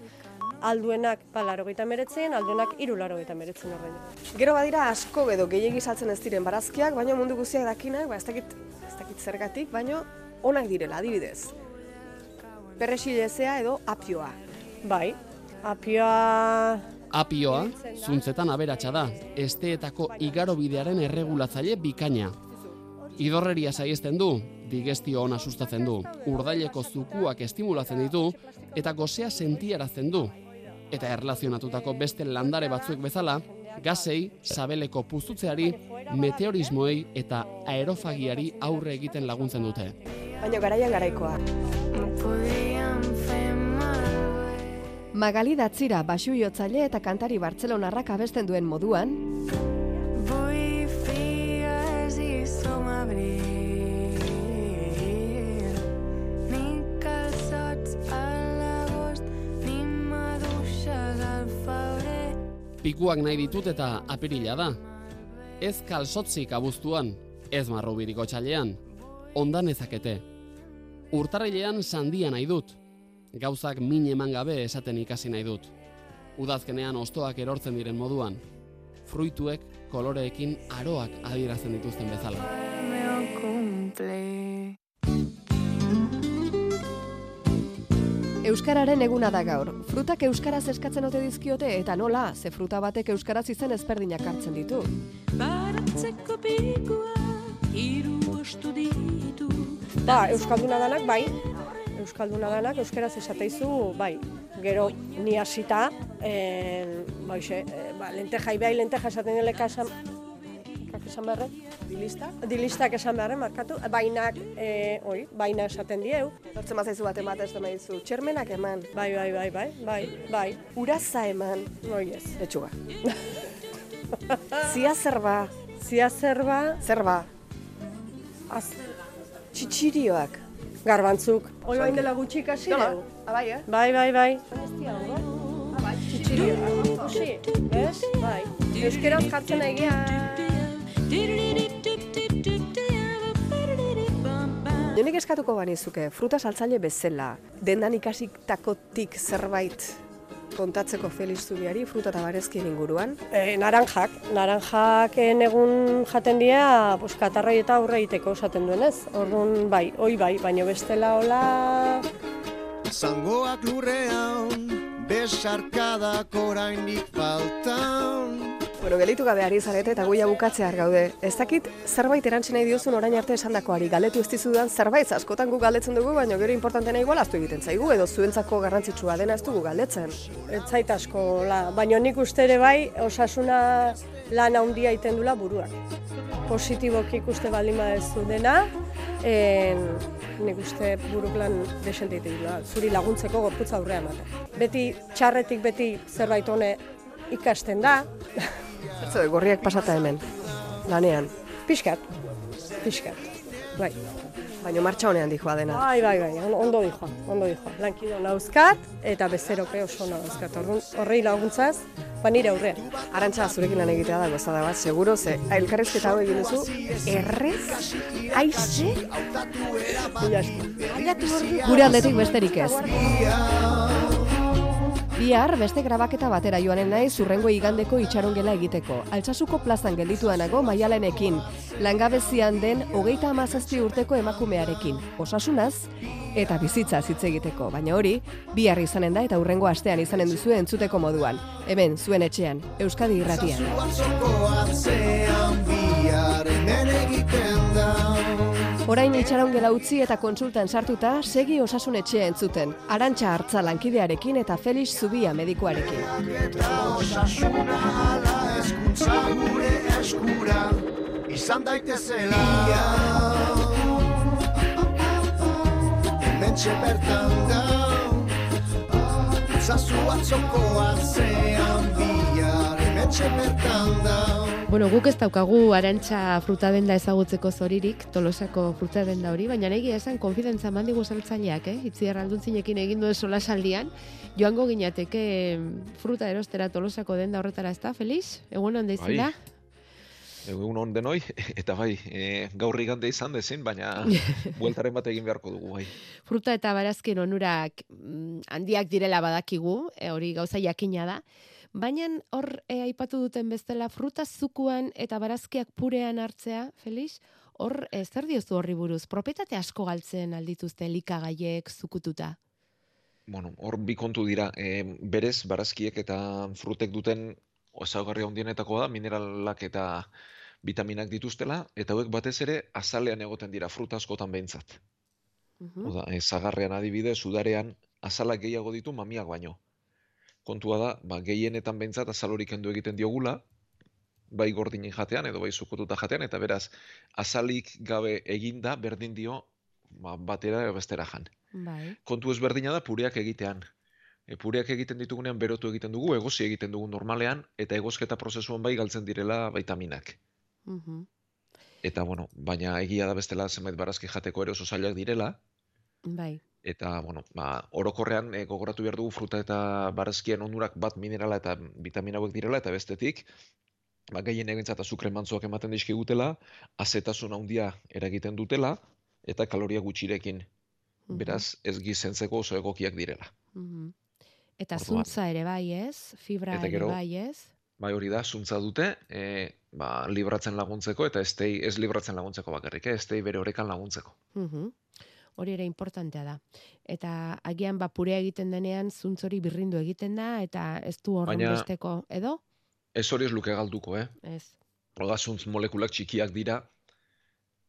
alduenak ba, laro gaita meretzien, alduenak iru laro gaita meretzien horrein. Gero badira asko edo gehiegi saltzen ez diren barazkiak, baina mundu guztiak dakinak, ba ez dakit, ez dakit zergatik, baina onak direla, adibidez. Perresilezea edo apioa. Bai, apioa... Apioa, zuntzetan aberatsa da, esteetako igarobidearen erregulatzaile bikaina. Idorreria saiesten du, digestio ona sustatzen du, urdaileko zukuak estimulatzen ditu eta gozea sentiarazten du. Eta erlazionatutako beste landare batzuek bezala, gazei, sabeleko puztutzeari, meteorismoei eta aerofagiari aurre egiten laguntzen dute. Baina garaian garaikoa. Magali Datzira basui-jotzaile eta kantari Bartzelonarrak abesten duen moduan, Pikuak nahi ditut eta apirila da. Ez kalsotzik abuztuan, ez marrubiriko txalean. Ondan ezakete. Urtarrilean sandia nahi dut. Gauzak min eman gabe esaten ikasi nahi dut. Udazkenean ostoak erortzen diren moduan. Fruituek koloreekin aroak adierazten dituzten bezala. Euskararen eguna da gaur. Frutak euskaraz eskatzen ote dizkiote eta nola, ze fruta batek euskaraz izen ezberdinak hartzen ditu. Baratzeko pikua, hiru ostu ditu. Ba, Euskalduna danak, bai. Euskalduna danak, euskaraz esateizu, bai. Gero, ni hasita, eh, ba, eh, ba, lenteja ibai, lenteja esaten dileka kak esan beharre? Dilista? Dilistak esan beharre, markatu. Bainak, eh, oi, baina esaten dieu. Lortzen bazaizu bat ematen ez dizu, txermenak eman. Bai, bai, bai, bai, bai, bai. Uraza eman. Oi, ez. Etxuga. Zia zerba. Zia zerba. Zerba. Az, Txitxirioak. garbantzuk. Hoi bain dela gutxi ikasi dugu. Ah, bai, eh? Bai, bai, bai. Txitxirio. Ikusi, ez? Bai. Euskeraz jartzen egia. Jonik eskatuko banizuke, fruta saltzaile bezala, dendan ikasitakotik zerbait kontatzeko Felix Zubiari fruta eta barezkien inguruan. E, naranjak, naranjak egun jaten dira, pues, katarrai eta aurre egiteko esaten duenez. Orduan, bai, oi bai, baina bestela hola... Zangoak lurrean, besarkadak oraindik faltan. Bueno, gelitu gabe ari zarete eta guia bukatzear gaude. Ez dakit zerbait erantzi nahi diozun orain arte esandakoari galetu ez dizudan zerbait askotan gu galdetzen dugu, baina gero importantena igual astu egiten zaigu edo zuentzako garrantzitsua dena ez dugu galdetzen. Ez zait asko, la, baina nik uste ere bai, osasuna lan handia egiten dula buruak. Positiboki ikuste baldin badezu dena, en, nik uste buruk lan desente zuri laguntzeko gorputza aurrea ematen. Beti txarretik beti zerbait hone ikasten da. Zer, gorriak pasata hemen, lanean. Pixkat, pixkat, bai. Baina martxa honean dijoa dena. Bai, bai, bai, on- ondo dijoa, ondo dijoa. Lankido nauzkat eta bezeroke oso nauzkat. Orduan, horrei laguntzaz, ba nire aurrean. Arantxa, zurekin lan egitea da gozada bat, seguro, ze elkarrezketa hau egin duzu, errez, aize, Gure aldetik besterik ez. Bihar beste grabaketa batera joanen naiz urrengo igandeko itxarongela egiteko. Altsasuko plazan geldituanago maialenekin, langabezian den hogeita amazazpi urteko emakumearekin, osasunaz eta bizitzaz hitz egiteko. Baina hori, bihar izanen da eta urrengo astean izanen duzu entzuteko moduan. Hemen, zuen etxean, Euskadi irratian. Orain itxaron gela utzi eta kontsultan sartuta, segi osasun etxea entzuten. Arantxa hartza lankidearekin eta Felix Zubia medikuarekin. Osasuna ala eskuntza gure eskura izan daitezela Hementxe bertan da Zazu atzoko atzean Bueno, guk ez daukagu arantxa fruta denda ezagutzeko zoririk, tolosako fruta denda hori, baina egia esan konfidentza mandigu saltzaileak, eh? Itziar aldunzinekin egin duen solasaldian, joango ginateke fruta erostera tolosako denda horretara ez da, Feliz? Egun hon deizela? Egun on denoi, eta bai, e, gaur igande izan dezin, baina bueltaren bat egin beharko dugu, bai. Fruta eta barazkin onurak mm, handiak direla badakigu, e, hori gauza jakina da, baina hor e, aipatu duten bestela fruta zukuan eta barazkiak purean hartzea, Felix, hor e, zer diozu horri buruz? Propietate asko galtzen aldituzte elikagaiek zukututa? Bueno, hor bi kontu dira, e, berez, barazkiek eta frutek duten osaugarri handienetakoa da, mineralak eta vitaminak dituztela, eta hauek batez ere azalean egoten dira fruta askotan behintzat. Oda, e, zagarrean adibide, sudarean azalak gehiago ditu mamiak baino. Kontua da, ba, gehienetan behintzat azal hori kendu egiten diogula, bai gordinen jatean edo bai zukututa jatean, eta beraz, azalik gabe eginda berdin dio ba, batera edo bestera jan. Bai. Kontu ezberdina da pureak egitean. E, pureak egiten ditugunean berotu egiten dugu, egosi egiten dugu normalean, eta egosketa prozesuan bai galtzen direla baitaminak. Mhm. Eta, bueno, baina egia da bestela zenbait barazki jateko ere oso zailak direla, Bai. Eta, bueno, ba, orokorrean e, gogoratu behar dugu fruta eta barazkien onurak bat minerala eta vitamina hauek direla, eta bestetik, ba, gehien egintzat azukre mantzuak ematen dizkigutela, azetasun handia eragiten dutela, eta kaloria gutxirekin. Beraz, ez gizentzeko oso egokiak direla. Eta Orduan. zuntza ere bai, ez? Fibra Eta ere gero- bai, ez? Bai hori da, zuntza dute, e, ba, libratzen laguntzeko, eta estei, ez libratzen laguntzeko bakarrik, eh? estei bere orekan laguntzeko. Mhm. Hori ere importantea da. Eta agian ba purea egiten denean zuntz hori birrindu egiten da eta ez du horren besteko edo? Ez hori ez luke galduko, eh? Ez. Oda, zuntz molekulak txikiak dira,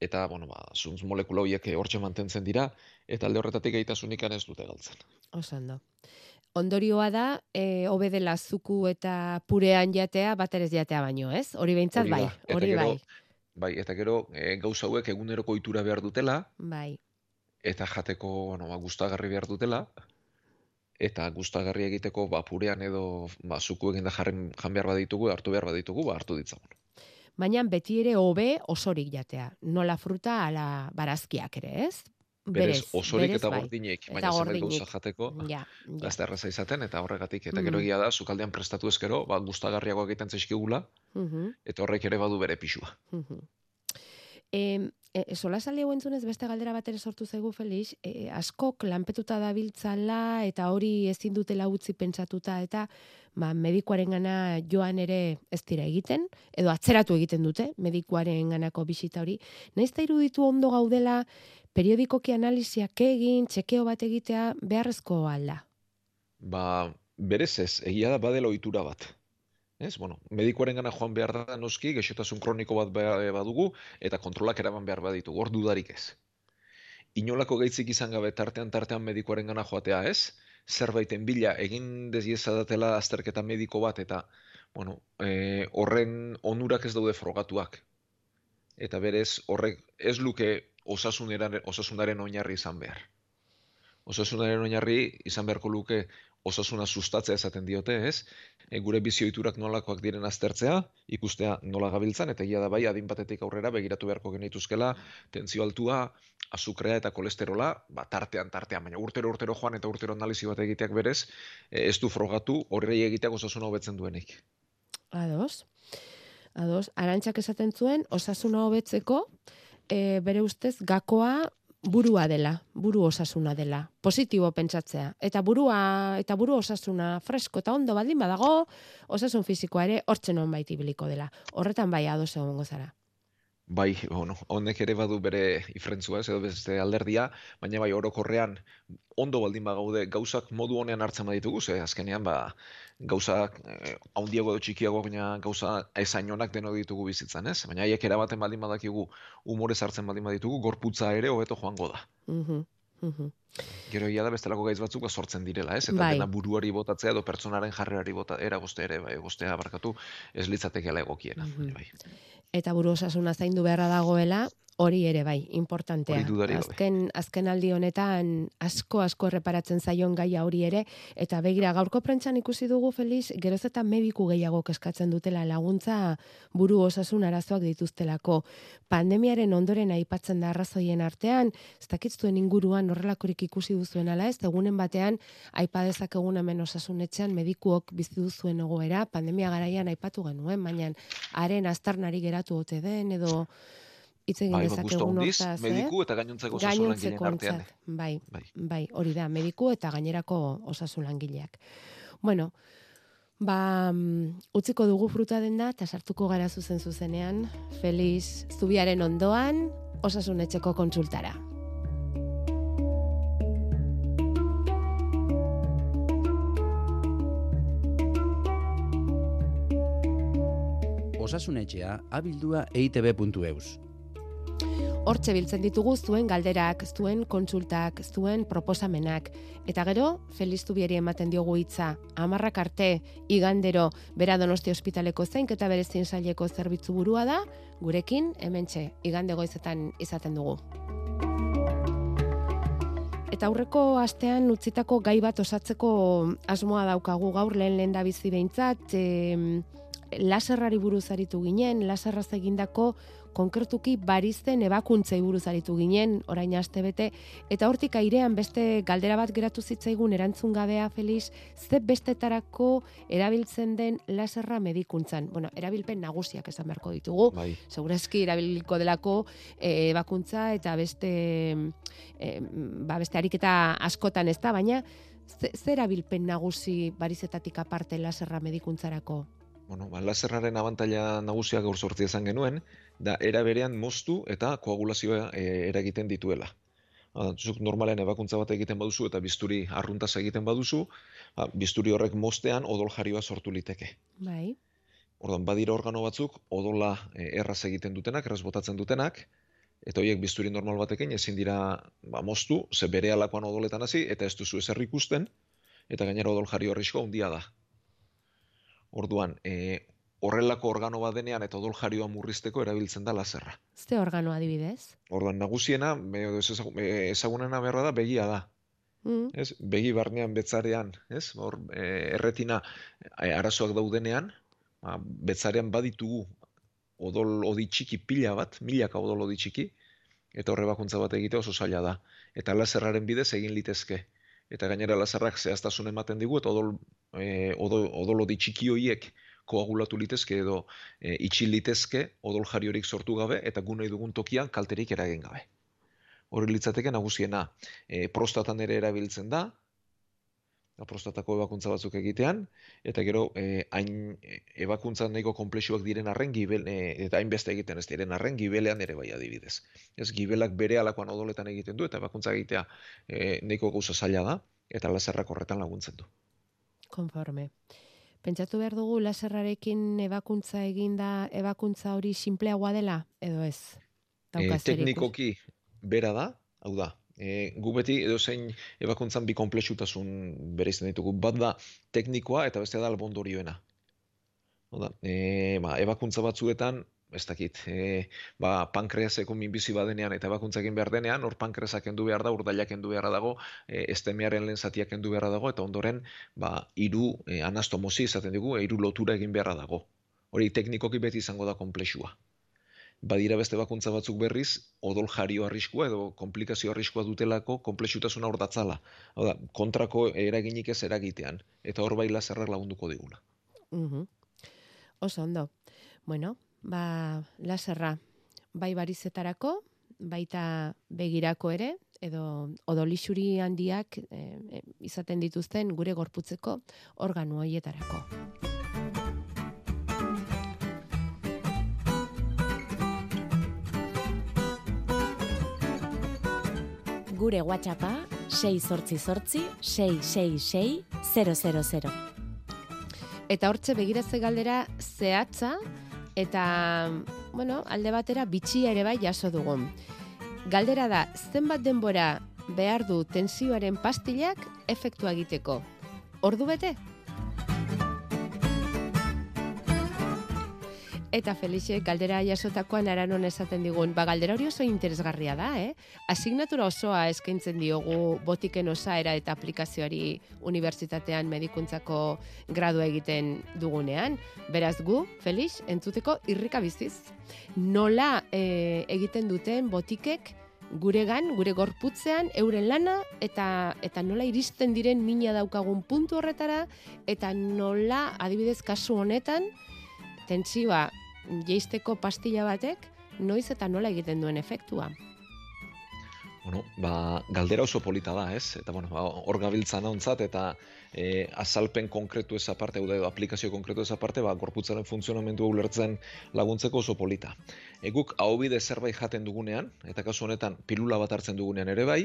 eta, bueno, ba, zuntz molekula horiek eh, hortxe mantentzen dira, eta alde horretatik egitasunik ez dute galtzen. Oso ondo. Ondorioa da, e, hobe dela zuku eta purean jatea, baterez jatea baino, ez? Hori behintzat bai, hori bai. Bai, eta gero, e, gauza hauek eguneroko ohitura behar dutela, Bai. Eta jateko, bueno, ba, gustagarri behar dutela, eta gustagarri egiteko, ba, purean edo, ba, zuku eginda jarren jan behar baditugu, hartu behar baditugu, ba, hartu ditzagun. Baina beti ere hobe osorik jatea. Nola fruta ala barazkiak ere, ez? Berez, osorik berez eta bai. gordinek, Eta baina zenbait gauza jateko, Ja, ja. da erraza izaten, eta horregatik, eta gero Mhm. egia da, sukaldean prestatu ezkero, ba, gustagarriago egiten zaizkigula, Mhm. eta horrek ere badu bere pixua. Mhm. E, e, sola saldi entzunez beste galdera bat ere sortu zaigu Felix, e, askok lanpetuta dabiltzala eta hori ezin dutela utzi pentsatuta eta ba, medikuarengana joan ere ez dira egiten, edo atzeratu egiten dute medikuaren ganako bisita hori. Naiz eta iruditu ondo gaudela periodikoki analiziak egin, txekeo bat egitea beharrezko alda. Ba, berez ez, egia da badela ohitura bat. Ez, bueno, medikuaren gana joan behar da noski, gaixotasun kroniko bat ba- badugu, eta kontrolak eraman behar baditu, hor dudarik ez. Inolako gaitzik izan gabe tartean tartean medikuaren gana joatea ez, zerbaiten bila egin deziezadatela azterketa mediko bat, eta, bueno, e, horren onurak ez daude frogatuak. Eta berez, horrek ez luke osasunaren, osasunaren oinarri izan behar. Osasunaren oinarri izan beharko luke osasuna sustatzea esaten diote, ez? E, gure bizioiturak nolakoak diren aztertzea, ikustea nola gabiltzan, eta egia da bai adin batetik aurrera begiratu beharko genituzkela, tentzio altua, azukrea eta kolesterola, ba, tartean, tartean, baina urtero urtero joan eta urtero analizi bat egiteak berez, e, ez du frogatu horrei egiteak osasuna hobetzen duenik. Ados. Ados, arantxak esaten zuen, osasuna hobetzeko, e, bere ustez, gakoa burua dela, buru osasuna dela, positibo pentsatzea. Eta burua, eta buru osasuna fresko eta ondo baldin badago, osasun fisikoa ere hortzen honbait ibiliko dela. Horretan bai ados egongo zara. Bai, bueno, honek ere badu bere ifrentzua, ez, edo beste alderdia, baina bai orokorrean ondo baldin bagaude gauzak modu honean hartzen baditugu, ze azkenean ba gauzak eh, handiago edo txikiago baina gauza esainonak deno ditugu bizitzan, ez? Baina haiek erabaten baldin badakigu umorez hartzen baldin baditugu, gorputza ere hobeto joango da. Mhm, mhm. Gero egia da bestelako gaitz batzuk ba sortzen direla, ez? Eta Bai. dena buruari botatzea edo pertsonaren jarrerari bota era boste ere, bai, bostea barkatu, ez litzatekeela egokiena. Mhm. Bai. eta buru osasuna zaindu beharra dagoela, hori ere bai, importantea. Azken, azken aldi honetan asko asko erreparatzen zaion gaia hori ere, eta begira gaurko prentxan ikusi dugu Feliz, geroz eta mediku gehiago eskatzen dutela laguntza buru osasun arazoak dituztelako. Pandemiaren ondoren aipatzen da arrazoien artean, ez dakitzuen inguruan horrelakorik ikusi duzuen ala ez, egunen batean aipa dezakegun hemen osasunetxean medikuok bizi duzuen egoera, pandemia garaian aipatu genuen, baina haren aztarnari geratu ote den edo hitz egin Bai, ba, dezakegun hortaz, mediku eh? eta gainontzeko osasun langileen artean. Gainontzekoentzat, Bai, Bai. bai, hori da, mediku eta gainerako osasun langileak. Bueno, ba, mm, utziko dugu fruta denda eta sartuko gara zuzen zuzenean, Feliz Zubiaren ondoan, osasun etxeko kontsultara. Osasunetxea abildua E eitb.eus. Hortxe biltzen ditugu zuen galderak, zuen kontsultak, zuen proposamenak. Eta gero, Feliz Zubieri ematen diogu hitza, amarrak arte, igandero, bera donosti ospitaleko zeinketa berezien saileko zerbitzu burua da, gurekin, hementxe, igande goizetan izaten dugu. Eta aurreko astean utzitako gai bat osatzeko asmoa daukagu gaur lehen lehen da bizi behintzat, em, laserrari buruz aritu ginen, laserraz egindako konkretuki barizten ebakuntzei buruz aritu ginen, orain aste bete, eta hortik airean beste galdera bat geratu zitzaigun erantzun gabea Felix, ze bestetarako erabiltzen den laserra medikuntzan. Bueno, erabilpen nagusiak esan beharko ditugu. Bai. Segurazki erabiliko delako eh, ebakuntza eta beste eh, ba beste ariketa askotan ez da, baina ze, ze erabilpen nagusi barizetatik aparte laserra medikuntzarako? Bueno, ba, laserraren abantaila nagusia gaur sortzi izan genuen, da era berean moztu eta koagulazioa e, eragiten dituela. Ba, zuk normalen ebakuntza bat egiten baduzu eta bisturi arruntaz egiten baduzu, ba, bisturi horrek moztean odol jarioa sortu liteke. Bai. Orduan, badira organo batzuk odola e, erraz egiten dutenak, erraz botatzen dutenak, eta horiek bisturi normal batekin ezin dira ba, moztu, ze bere alakoan odoletan hasi, eta ez duzu ezer ikusten, eta gainera odol jario arriskoa handia da. Orduan, e, horrelako organo bat denean eta odol jarioa murrizteko erabiltzen da laserra. Ze organo adibidez? Orduan, nagusiena, me- ez ezagu- ezagunena berra da, begia da. Mm. Ez? Begi barnean betzarean, ez? Hor, e, erretina e, arazoak daudenean, ba, betzarean baditugu odol odi txiki pila bat, milaka odol odi txiki, eta horre bakuntza bat egitea oso zaila da. Eta laserraren bidez egin litezke. Eta gainera laserrak zehaztasun ematen digu, eta odol, e, odol, odol odi txiki hoiek koagulatu litezke edo e, itxil litezke odol jariorik sortu gabe eta gu nahi dugun tokian kalterik eragin gabe. Hori litzateke nagusiena e, prostatan ere erabiltzen da, prostatako ebakuntza batzuk egitean, eta gero e, hain ebakuntza nahiko komplexuak diren arren, gibel, e, eta hainbeste egiten ez diren arren, gibelean ere bai adibidez. Ez gibelak bere alakoan odoletan egiten du, eta ebakuntza egitea e, nahiko gauza zaila da, eta laserrak horretan laguntzen du. Konforme. Pentsatu behar dugu laserrarekin ebakuntza eginda, ebakuntza hori sinpleagoa dela, edo ez? E, teknikoki bera da, hau da, e, gu beti edozein ebakuntzan bi konplexutasun bereizten ditugu. Bat da teknikoa eta bestea da albondorioena. Hau da, e, ba, ebakuntza batzuetan, ez dakit, e, ba, pankreaseko minbizi badenean eta ebakuntza egin behar denean, hor pankreasa kendu behar da, urdailak kendu beharra dago, e, estemearen lehen zatia kendu beharra dago, eta ondoren, ba, hiru e, anastomosi izaten dugu, e, hiru lotura egin beharra dago. Hori teknikoki beti izango da konplexua badira beste bakuntza batzuk berriz, odol jario arriskua edo komplikazio arriskua dutelako konplexutasuna hor datzala. Hau da, kontrako eraginik ez eragitean, eta hor bai laserrak lagunduko digula. Mhm. Oso ondo. Bueno, ba, laserra, bai barizetarako, baita begirako ere, edo odolixuri handiak e, izaten dituzten gure gorputzeko organu hoietarako. Gure WhatsAppa 6 666 000. Eta hortze begiratze galdera zehatza, eta bueno, alde batera bitxia ere bai jaso dugun. Galdera da, zenbat denbora behar du tensioaren pastilak efektua egiteko? Ordu bete? Eta Felixe, galdera jasotakoan aranon esaten digun, ba galdera hori oso interesgarria da, eh? Asignatura osoa eskaintzen diogu botiken osaera eta aplikazioari unibertsitatean medikuntzako gradu egiten dugunean. Beraz gu, Felix, entzuteko irrika biziz. Nola eh, egiten duten botikek guregan, gure gorputzean, euren lana, eta, eta nola iristen diren mina daukagun puntu horretara, eta nola, adibidez, kasu honetan, tentsioa jeisteko pastilla batek, noiz eta nola egiten duen efektua. Bueno, ba, galdera oso polita da, ez? Eta, bueno, ba, hor gabiltza nauntzat, eta e, azalpen konkretu ez aparte, edo aplikazio konkretu ez aparte, ba, gorputzaren funtzionamentua ulertzen laguntzeko oso polita. E, guk hau bide zerbait jaten dugunean, eta kasu honetan pilula bat hartzen dugunean ere bai,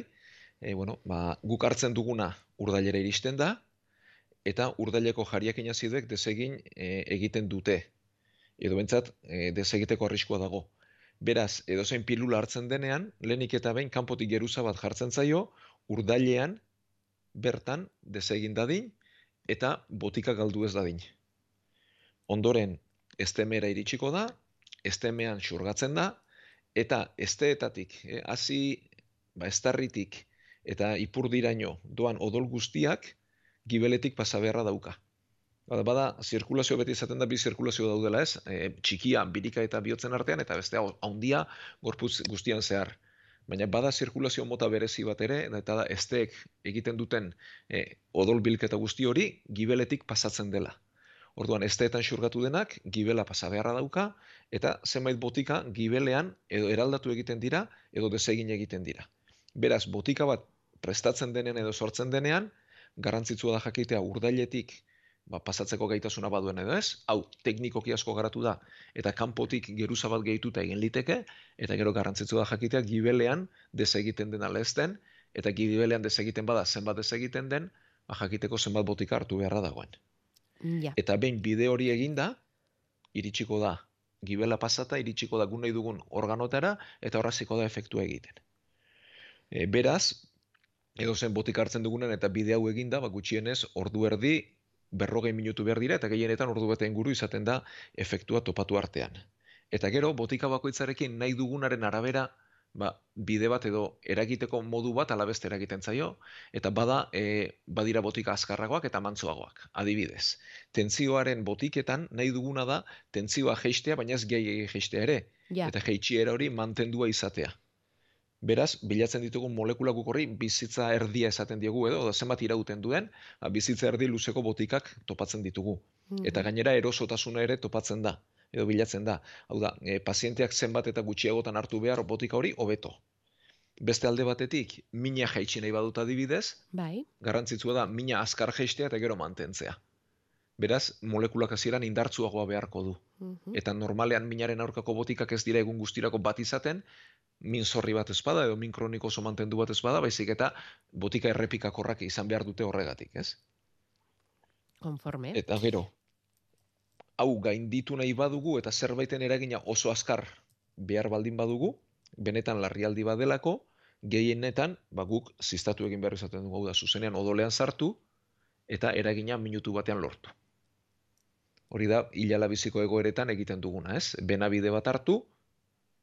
e, bueno, ba, guk hartzen duguna urdailera iristen da, eta urdaileko jariak inazidek desegin e, egiten dute. Edo bentsat, e, desegiteko arriskua dago. Beraz, edozein pilula hartzen denean, lehenik eta behin kanpotik geruza bat jartzen zaio, urdailean bertan desegin dadin eta botika galdu ez dadin. Ondoren, estemera iritsiko da, estemean xurgatzen da, eta esteetatik, eh, hasi ba, estarritik eta ipurdiraino doan odol guztiak gibeletik pasa beharra dauka. Bada, bada, zirkulazio beti izaten da bi zirkulazio daudela ez, e, txikia birika eta bihotzen artean, eta beste haundia gorputz guztian zehar. Baina bada zirkulazio mota berezi bat ere, eta da esteek egiten duten e, odol bilketa guzti hori gibeletik pasatzen dela. Orduan, esteetan xurgatu denak, gibela pasa beharra dauka, eta zenbait botika gibelean edo eraldatu egiten dira, edo desegin egiten dira. Beraz, botika bat prestatzen denean edo sortzen denean, garrantzitsua da jakitea urdailetik ba, pasatzeko gaitasuna baduen edo ez, hau teknikoki asko garatu da, eta kanpotik geruza bat gehituta egin liteke, eta gero garrantzitsua da jakitea gibelean desegiten dena lehezten, eta gibelean desegiten bada zenbat desegiten den, ba, jakiteko zenbat botika hartu beharra dagoen. Ja. Eta behin bide hori eginda, iritsiko da gibela pasata, iritsiko da gun nahi dugun organotara, eta horraziko da efektua egiten. E, beraz, edo zen botik hartzen dugunen eta bide hau eginda, ba, gutxienez, ordu erdi, berrogei minutu behar dira, eta gehienetan ordu bete inguru izaten da efektua topatu artean. Eta gero, botika bakoitzarekin nahi dugunaren arabera, ba, bide bat edo eragiteko modu bat alabeste eragiten zaio, eta bada e, badira botika azkarragoak eta mantzoagoak. Adibidez, tentzioaren botiketan nahi duguna da tentzioa jeistea, baina ez gehi jeistea ere, Ja. eta jeitsiera hori mantendua izatea. Beraz, bilatzen ditugun molekula guk horri bizitza erdia esaten diegu edo, edo zenbat irauten duen, ba, bizitza erdi luzeko botikak topatzen ditugu. Eta gainera erosotasuna ere topatzen da, edo bilatzen da. Hau da, e, pazienteak zenbat eta gutxiagotan hartu behar botika hori hobeto. Beste alde batetik, mina jaitsi nahi badut adibidez, Bai. garrantzitsua da mina azkar jaistea eta gero mantentzea. Beraz, molekulak hasieran indartsuagoa beharko du. Eta normalean minaren aurkako botikak ez dira egun guztirako bat izaten, min zorri bat espada edo min kroniko oso mantendu bat espada, baizik eta botika errepikakorrak izan behar dute horregatik, ez? Konforme. Eta gero, hau gainditu nahi badugu eta zerbaiten eragina oso azkar behar baldin badugu, benetan larrialdi badelako, gehienetan, ba guk ziztatu egin behar izaten dugu, hau da, zuzenean odolean sartu, eta eragina minutu batean lortu. Hori da, hilala biziko egoeretan egiten duguna, ez? Benabide bat hartu,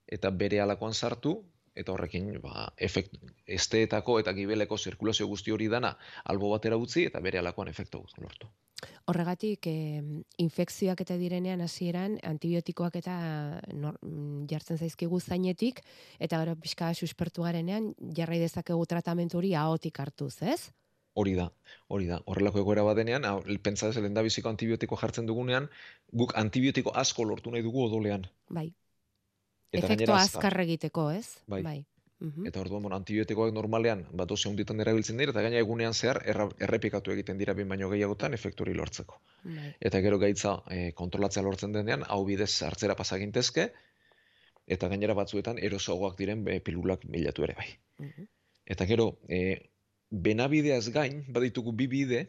eta bere alakoan sartu, eta horrekin ba, efekt, esteetako eta gibeleko zirkulazio guzti hori dana albo batera utzi, eta bere alakoan efektu lortu. Horregatik, eh, infekzioak eta direnean hasieran antibiotikoak eta nor, jartzen zaizkigu zainetik, eta gero pixka suspertu garenean jarrai dezakegu tratamentu hori ahotik hartuz, ez? Hori da, hori da. Horrelako egoera badenean, pentsa ez lehen biziko antibiotiko jartzen dugunean, guk antibiotiko asko lortu nahi dugu odolean. Bai. Eta Efektu gainera azkar. egiteko, ez? Bai. bai. Mhm. Eta orduan, bueno, antibiotikoak normalean, bat doze hunditan erabiltzen dira, eta gaina egunean zehar erra, errepikatu egiten dira behin baino gehiagotan efektu hori lortzeko. Bai. Eta gero gaitza e, kontrolatzea lortzen denean, hau bidez hartzera pasagintezke, eta gainera batzuetan erosoagoak diren e, pilulak bilatu ere bai. Mhm. Eta gero, e, benabideaz gain, baditugu bi bide,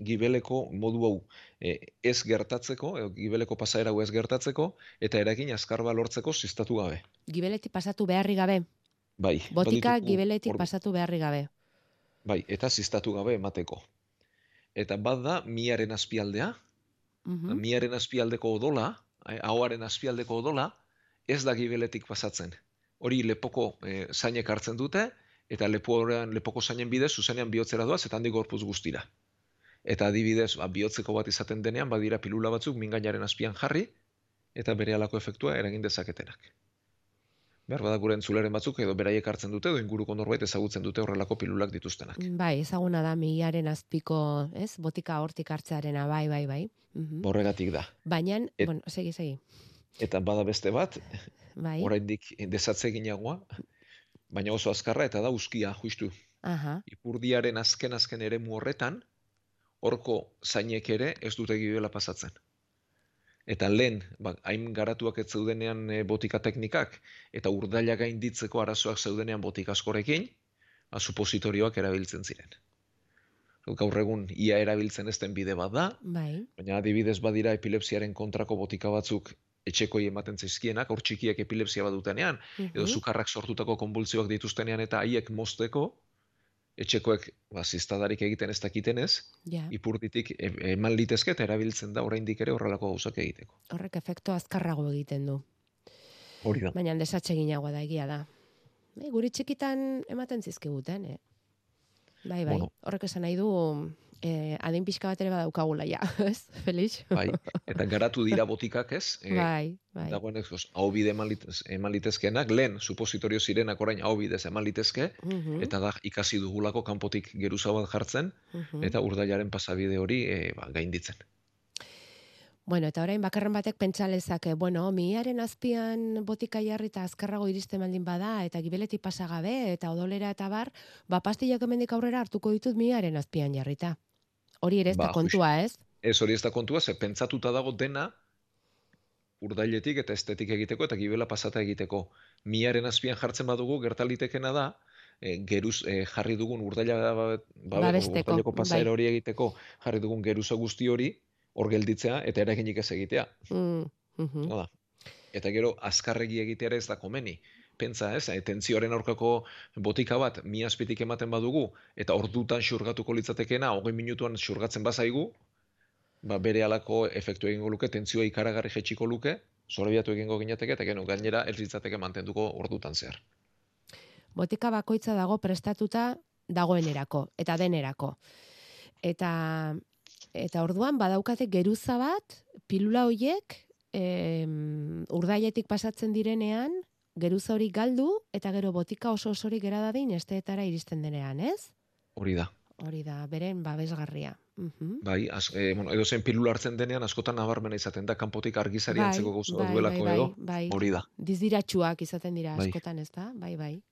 gibeleko modu hau e, ez gertatzeko, gibeleko pasaera hau ez gertatzeko, eta eragin azkarba lortzeko ziztatu gabe. Gibeletik pasatu beharri gabe. Bai, Botika baditugu gibeletik ordu- pasatu beharri gabe. Bai, eta ziztatu gabe emateko. Eta bat da, miaren azpialdea, Mhm. miaren azpialdeko odola, eh, ahoaren azpialdeko odola, ez da gibeletik pasatzen. Hori lepoko eh, zainek hartzen dute, eta lepoan, lepoko zainen bidez, zuzenean bihotzera doaz, eta handik gorpuz guztira. Eta adibidez, ba, bihotzeko bat izaten denean, badira pilula batzuk mingainaren azpian jarri, eta bere halako efektua eragin dezaketenak. Behar bada gure entzuleren batzuk edo beraiek hartzen dute, edo inguruko norbait ezagutzen dute horrelako pilulak dituztenak. Bai, ezaguna da mihiaren azpiko, ez? Botika hortik hartzearena, bai, bai, bai. Mhm. Horregatik da. Baina, Et- bueno, segi, segi. Eta bada beste bat, Bai. oraindik desatzeginagoa, baina oso azkarra eta da uskia, justu. Aha. Ipurdiaren azken azken eremu horretan, horko zainek ere ez dute gibela pasatzen. Eta lehen, ba, hain garatuak ez zeudenean e, botika teknikak, eta urdaila gainditzeko arazoak zeudenean botika askorekin, ba, supositorioak erabiltzen ziren. Gaur egun ia erabiltzen ez den bide bat da, Bai. baina adibidez badira epilepsiaren kontrako botika batzuk etxekoi ematen zaizkienak, hor txikiek epilepsia badutenean, edo Mhm. sukarrak sortutako konbultzioak dituztenean eta haiek mozteko, etxekoek ba, ziztadarik egiten ez dakitenez, Ja. ipurditik e- eman litezke eta erabiltzen da oraindik ere horrelako gauzak egiteko. Horrek efektu azkarrago egiten du. Hori da. Baina desatseginagoa da egia da. E, guri txikitan ematen zizkiguten, eh? Bai, bai. Bueno. Horrek esan nahi du eh, adin pixka bat ere badaukagula ja, ez? Felix? Bai, eta garatu dira botikak ez, e, Bai, bai. dagoenez oz, hau bide eman, lehen supositorio zirenak orain hau bidez eman litezke, Mhm. eta da ikasi dugulako kanpotik geruza bat jartzen, Mhm. eta urdailaren pasabide hori e, ba, gainditzen. Bueno, eta orain bakarren batek pentsa lezake, bueno, mihiaren azpian botika jarri eta azkarrago iristen baldin bada, eta gibeletik pasa gabe, eta odolera eta bar, ba pastillak hemendik aurrera hartuko ditut mihiaren azpian jarrita. Hori ere ez da Ba, kontua, ez? Ez hori ez da kontua, ze pentsatuta dago dena urdailetik eta estetik egiteko eta gibela pasata egiteko. Miaren azpian jartzen badugu, gertalitekena da, e, geruz e, jarri dugun urdaila ba, ba, Babesteko, urdaileko pasaera bai. hori egiteko jarri dugun geruza guzti hori hor gelditzea eta eraginik ez egitea. Mm. Hau da. Eta gero azkarregi egitea ere ez da komeni. Pentsa, ez, e, tentsioaren aurkako botika bat mi azpitik ematen badugu eta ordutan xurgatuko litzatekeena, hogei minutuan xurgatzen bazaigu, ba bere halako efektu egingo luke, tentsioa ikaragarri jetxiko luke, zorbiatu egingo ginateke eta geno gainera ez litzateke mantenduko ordutan zehar. Botika bakoitza dago prestatuta dagoenerako eta denerako. Eta eta orduan badaukate geruza bat pilula hoiek em, urdailetik pasatzen direnean geruza hori galdu eta gero botika oso osorik gera dadin esteetara iristen denean, ez? Hori da. Hori da, beren babesgarria. Mhm. Bai, az, e, bueno, edo zen pilula hartzen denean askotan nabarmena izaten da kanpotik argizari Bai, antzeko gauza bai, duelako bai, edo. bai, bai. Hori da. Dizdiratsuak izaten dira Bai. askotan, ez da? Bai, bai.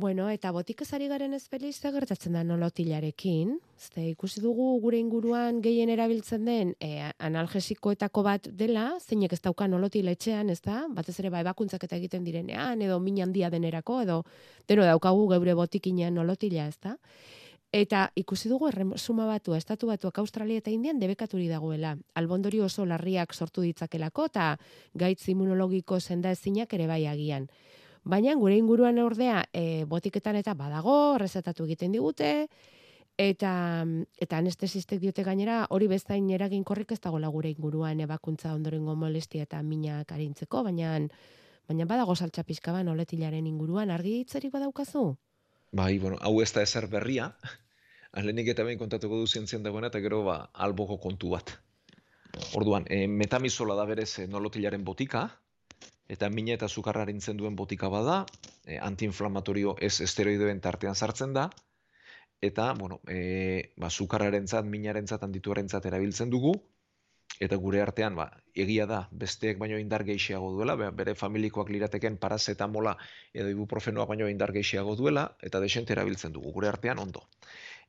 Bueno, eta botik ezari garen ez feliz, ze gertatzen da nolotilarekin. Zte, ikusi dugu gure inguruan gehien erabiltzen den e, analgesikoetako bat dela, zeinek ez dauka nolotila etxean, ez da? Batez ere, ba, ebakuntzak eta egiten direnean, edo min handia denerako, edo deno daukagu geure botikinean nolotila, ez da? Eta ikusi dugu erresuma batua, estatu batuak Australia eta Indian debekaturi dagoela. Albondori oso larriak sortu ditzakelako eta gaitz immunologiko senda ezinak ere bai agian. Baina gure inguruan ordea e, botiketan eta badago, errezetatu egiten digute, eta, eta anestesistek diote gainera hori bezain eraginkorrik ez dagoela gure inguruan ebakuntza ondorengo molestia eta minak arintzeko, baina baina badago saltza pixka ban oletilaren inguruan argi hitzerik badaukazu? Bai, bueno, hau ez da ezer berria. Alenik eta behin kontatuko du zientzian dagoena eta gero ba, alboko kontu bat. Orduan, e, metamizola da berez e, nolotilaren botika, eta mina eta sukarra arintzen duen botika bada, e, antiinflamatorio ez esteroideen tartean sartzen da, eta, bueno, e, ba, sukarrarentzat, minarentzat, handituarentzat erabiltzen dugu, eta gure artean, ba, egia da, besteek baino indar gehiago duela, be- bere familikoak lirateken parazetamola edo ibuprofenoak baino indar gehiago duela, eta desente erabiltzen dugu, gure artean ondo.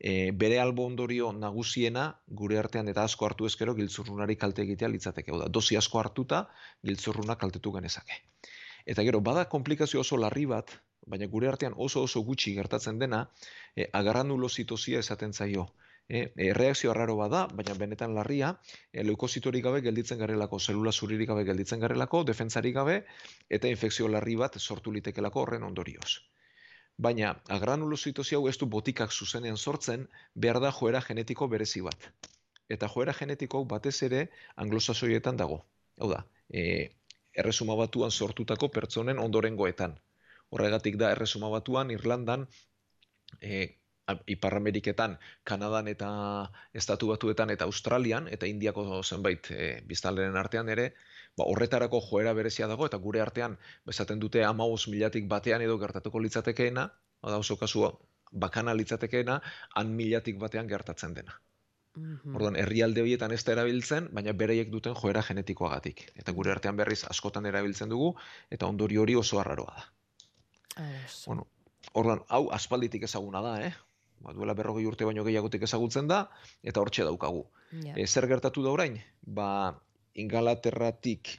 E, bere albo ondorio nagusiena, gure artean eta asko hartu ezkero, giltzurrunari kalte egitea litzateke. Da, dosi asko hartuta, giltzurruna kaltetu genezake. Eta gero, bada komplikazio oso larri bat, baina gure artean oso oso gutxi gertatzen dena, e, agranulozitozia esaten zaio. E, e, reakzio arraro bada, baina benetan larria, e, leukozitorik gabe gelditzen garelako, zelula zuririk gabe gelditzen garelako, defentsarik gabe, eta infekzio larri bat sortu litekelako horren ondorioz. Baina agranulozitozia hau ez du botikak zuzenean sortzen, behar da joera genetiko berezi bat. Eta joera genetiko batez ere anglosasoietan dago. Hau da, e, erresuma batuan sortutako pertsonen ondorengoetan. Horregatik da erresuma batuan, Irlandan, e, a- Ipar Ameriketan, Kanadan eta Estatu Batuetan eta Australian eta Indiako zenbait e, biztanleen artean ere, ba, horretarako joera berezia dago eta gure artean bezaten dute 15 milatik batean edo gertatuko litzatekeena, da oso kasua bakana litzatekeena, han milatik batean gertatzen dena. Orduan, herrialde horietan ez da erabiltzen, baina bereiek duten joera genetikoagatik. Eta gure artean berriz askotan erabiltzen dugu, eta ondorio hori oso arraroa da. Bueno, orduan, hau aspalditik ezaguna da, eh? Ba, duela berrogei urte baino gehiagotik ezagutzen da, eta hortxe daukagu. Ja. E, zer gertatu da orain? Ba, Ingalaterratik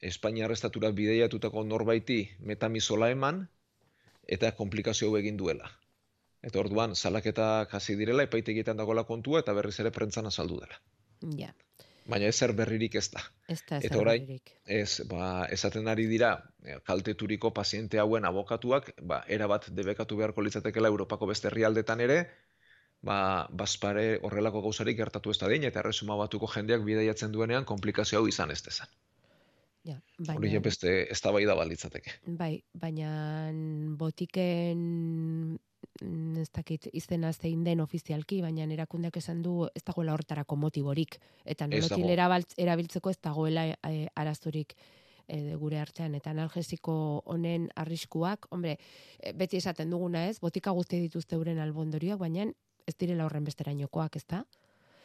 Espainiar estatura bideiatutako norbaiti metamizola eman, eta komplikazio egin duela. Eta orduan, salaketak hasi direla, epaitegietan dagoela kontua, eta berriz ere prentzan azaldu dela. Ja, Baina ezer berririk ez da. ez da Eta ezer orain, berririk. ez, ba, esaten ari dira, eh, kalteturiko paziente hauen abokatuak, ba, erabat debekatu beharko litzatekela Europako beste herrialdetan ere, ba, bazpare horrelako gauzarik gertatu ez da din, eta erresuma batuko jendeak bidaiatzen duenean komplikazio hau izan ez dezan. Ja, Hori baina, beste eztabaida balitzateke. bai, baina botiken mm, ez dakit izena zein den ofizialki, baina erakundeak esan du ez dagoela horretarako motiborik. Eta Ez nolotil erabaltz- erabiltzeko ez dagoela e, arazorik e, gure artean. Eta analgesiko honen arriskuak, hombre, e, beti esaten duguna ez, botika guzti dituzte euren albondorioak, baina ez direla horren besterainokoak, ez da?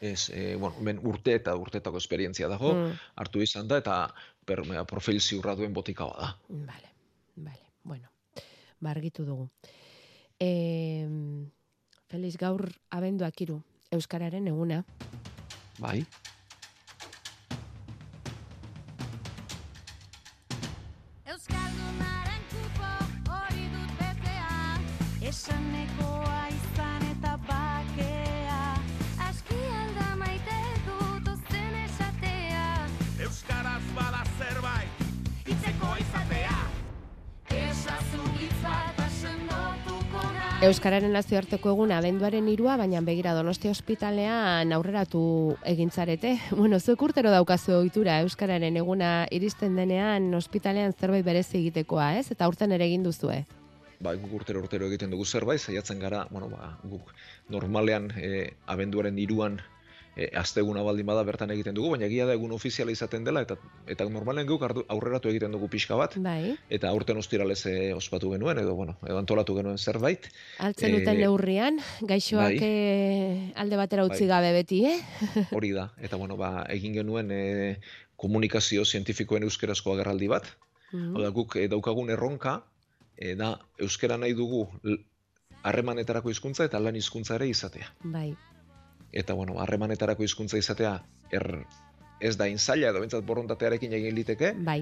Ez, e, bueno, hemen urte eta urtetako esperientzia dago, Mm. hartu izan da, eta per, profil ziurra duen botika bada. Vale, vale, bueno, bargitu dugu. E, Feliz gaur abenduak iru, Euskararen eguna. Bai, Euskaldunaren kupo hori dut betea Esanekoa Euskararen nazioarteko eguna abenduaren irua, baina begira Donostia ospitalean aurreratu egintzarete. Bueno, zuek urtero daukazu ohitura Euskararen eguna iristen denean ospitalean zerbait berezi egitekoa, ez? Eta urten ere egin duzue. ba, guk urtero urtero egiten dugu zerbait, saiatzen gara, bueno, ba, guk normalean e, abenduaren iruan e, asteguna baldin bada bertan egiten dugu, baina egia da egun ofiziala izaten dela, eta eta normalean guk aurreratu egiten dugu pixka bat, Bai. eta aurten ostiralez e, ospatu genuen, edo, bueno, edo antolatu genuen zerbait. Altzen Eh, duten neurrian, gaixoak bai. eh, alde batera utzi Bai. gabe beti, eh? Hori da, eta bueno, ba, egin genuen e, komunikazio zientifikoen euskerazko agerraldi bat. Hau da, guk e, daukagun erronka, e, da, euskera nahi dugu harremanetarako hizkuntza eta lan hizkuntza ere izatea. Bai. Eta, bueno, harremanetarako hizkuntza izatea, er, ez da inzaila edo bentsat borondatearekin egin liteke, Bai.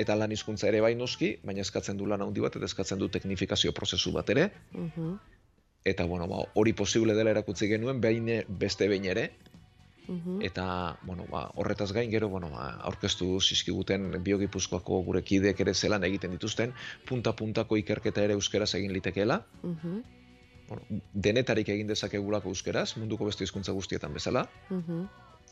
eta lan hizkuntza ere bai noski, baina eskatzen du lan handi bat, eta eskatzen du teknifikazio prozesu bat ere, Mhm. eta, bueno, ba, hori posible dela erakutsi genuen, behin beste behin ere, Mhm. eta bueno, ba, horretaz gain gero bueno, ba, aurkeztu zizkiguten biogipuzkoako gure kideek ere zelan egiten dituzten, punta-puntako ikerketa ere euskeraz egin litekeela, Mhm. Bueno, denetarik egin dezakegulako euskeraz, munduko beste hizkuntza guztietan bezala, Mhm.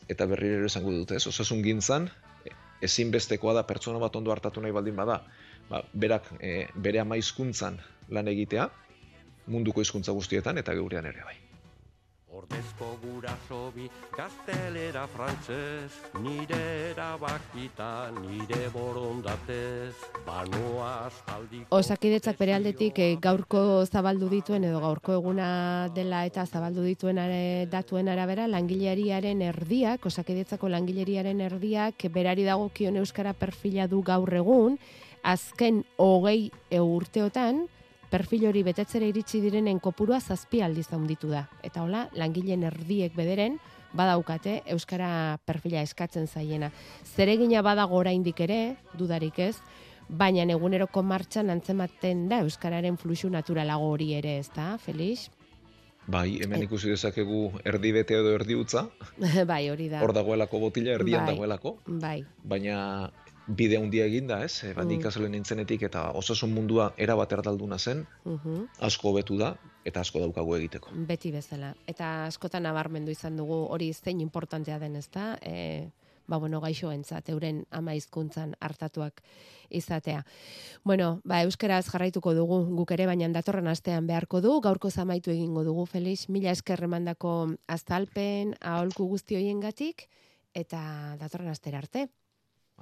eta berriro ere esango dut, ez? Osasun gintzan, e, ezinbestekoa da pertsona bat ondo hartatu nahi baldin bada, ba, berak e, bere ama hizkuntzan lan egitea, munduko hizkuntza guztietan eta geurean ere bai. Ordezko guraso bi gaztelera frantzez Nire erabakita, nire borondatez. Banoa aspaldiko Osakidetzak bere aldetik eh, gaurko zabaldu dituen edo gaurko eguna dela eta zabaldu dituen are, datuen arabera langileriaren erdiak, osakidetzako langileriaren erdiak berari dagokion euskara perfila du gaur egun, azken hogei e, urteotan perfil hori betetzera iritsi direnen kopurua zazpi aldiz handitu da. Eta hola, langileen erdiek bederen, badaukate euskara perfila eskatzen zaiena. Zeregina badago oraindik ere, dudarik ez, baina eguneroko martxan antzematen da Euskararen fluxu naturalago hori ere, ez da, Felix? Bai, hemen ikusi dezakegu erdi bete edo erdi utza, bai, hori da. hor dagoelako botila, erdian Bai. dagoelako, Bai. baina bide handia eginda, ez? E, Bat Mm. ikasle nintzenetik eta osasun mundua erabat erdalduna zen, Mhm. asko hobetu da eta asko daukagu egiteko. Beti bezala. Eta askotan nabarmendu izan dugu hori zein importantea den, ezta? E, ba, bueno, gaixoentzat, euren ama hizkuntzan hartatuak izatea. Bueno, ba, euskaraz jarraituko dugu guk ere, baina datorren astean beharko du, gaurko zamaitu egingo dugu, Felix, mila esker emandako aztalpen, aholku guzti hoiengatik eta datorren astera arte.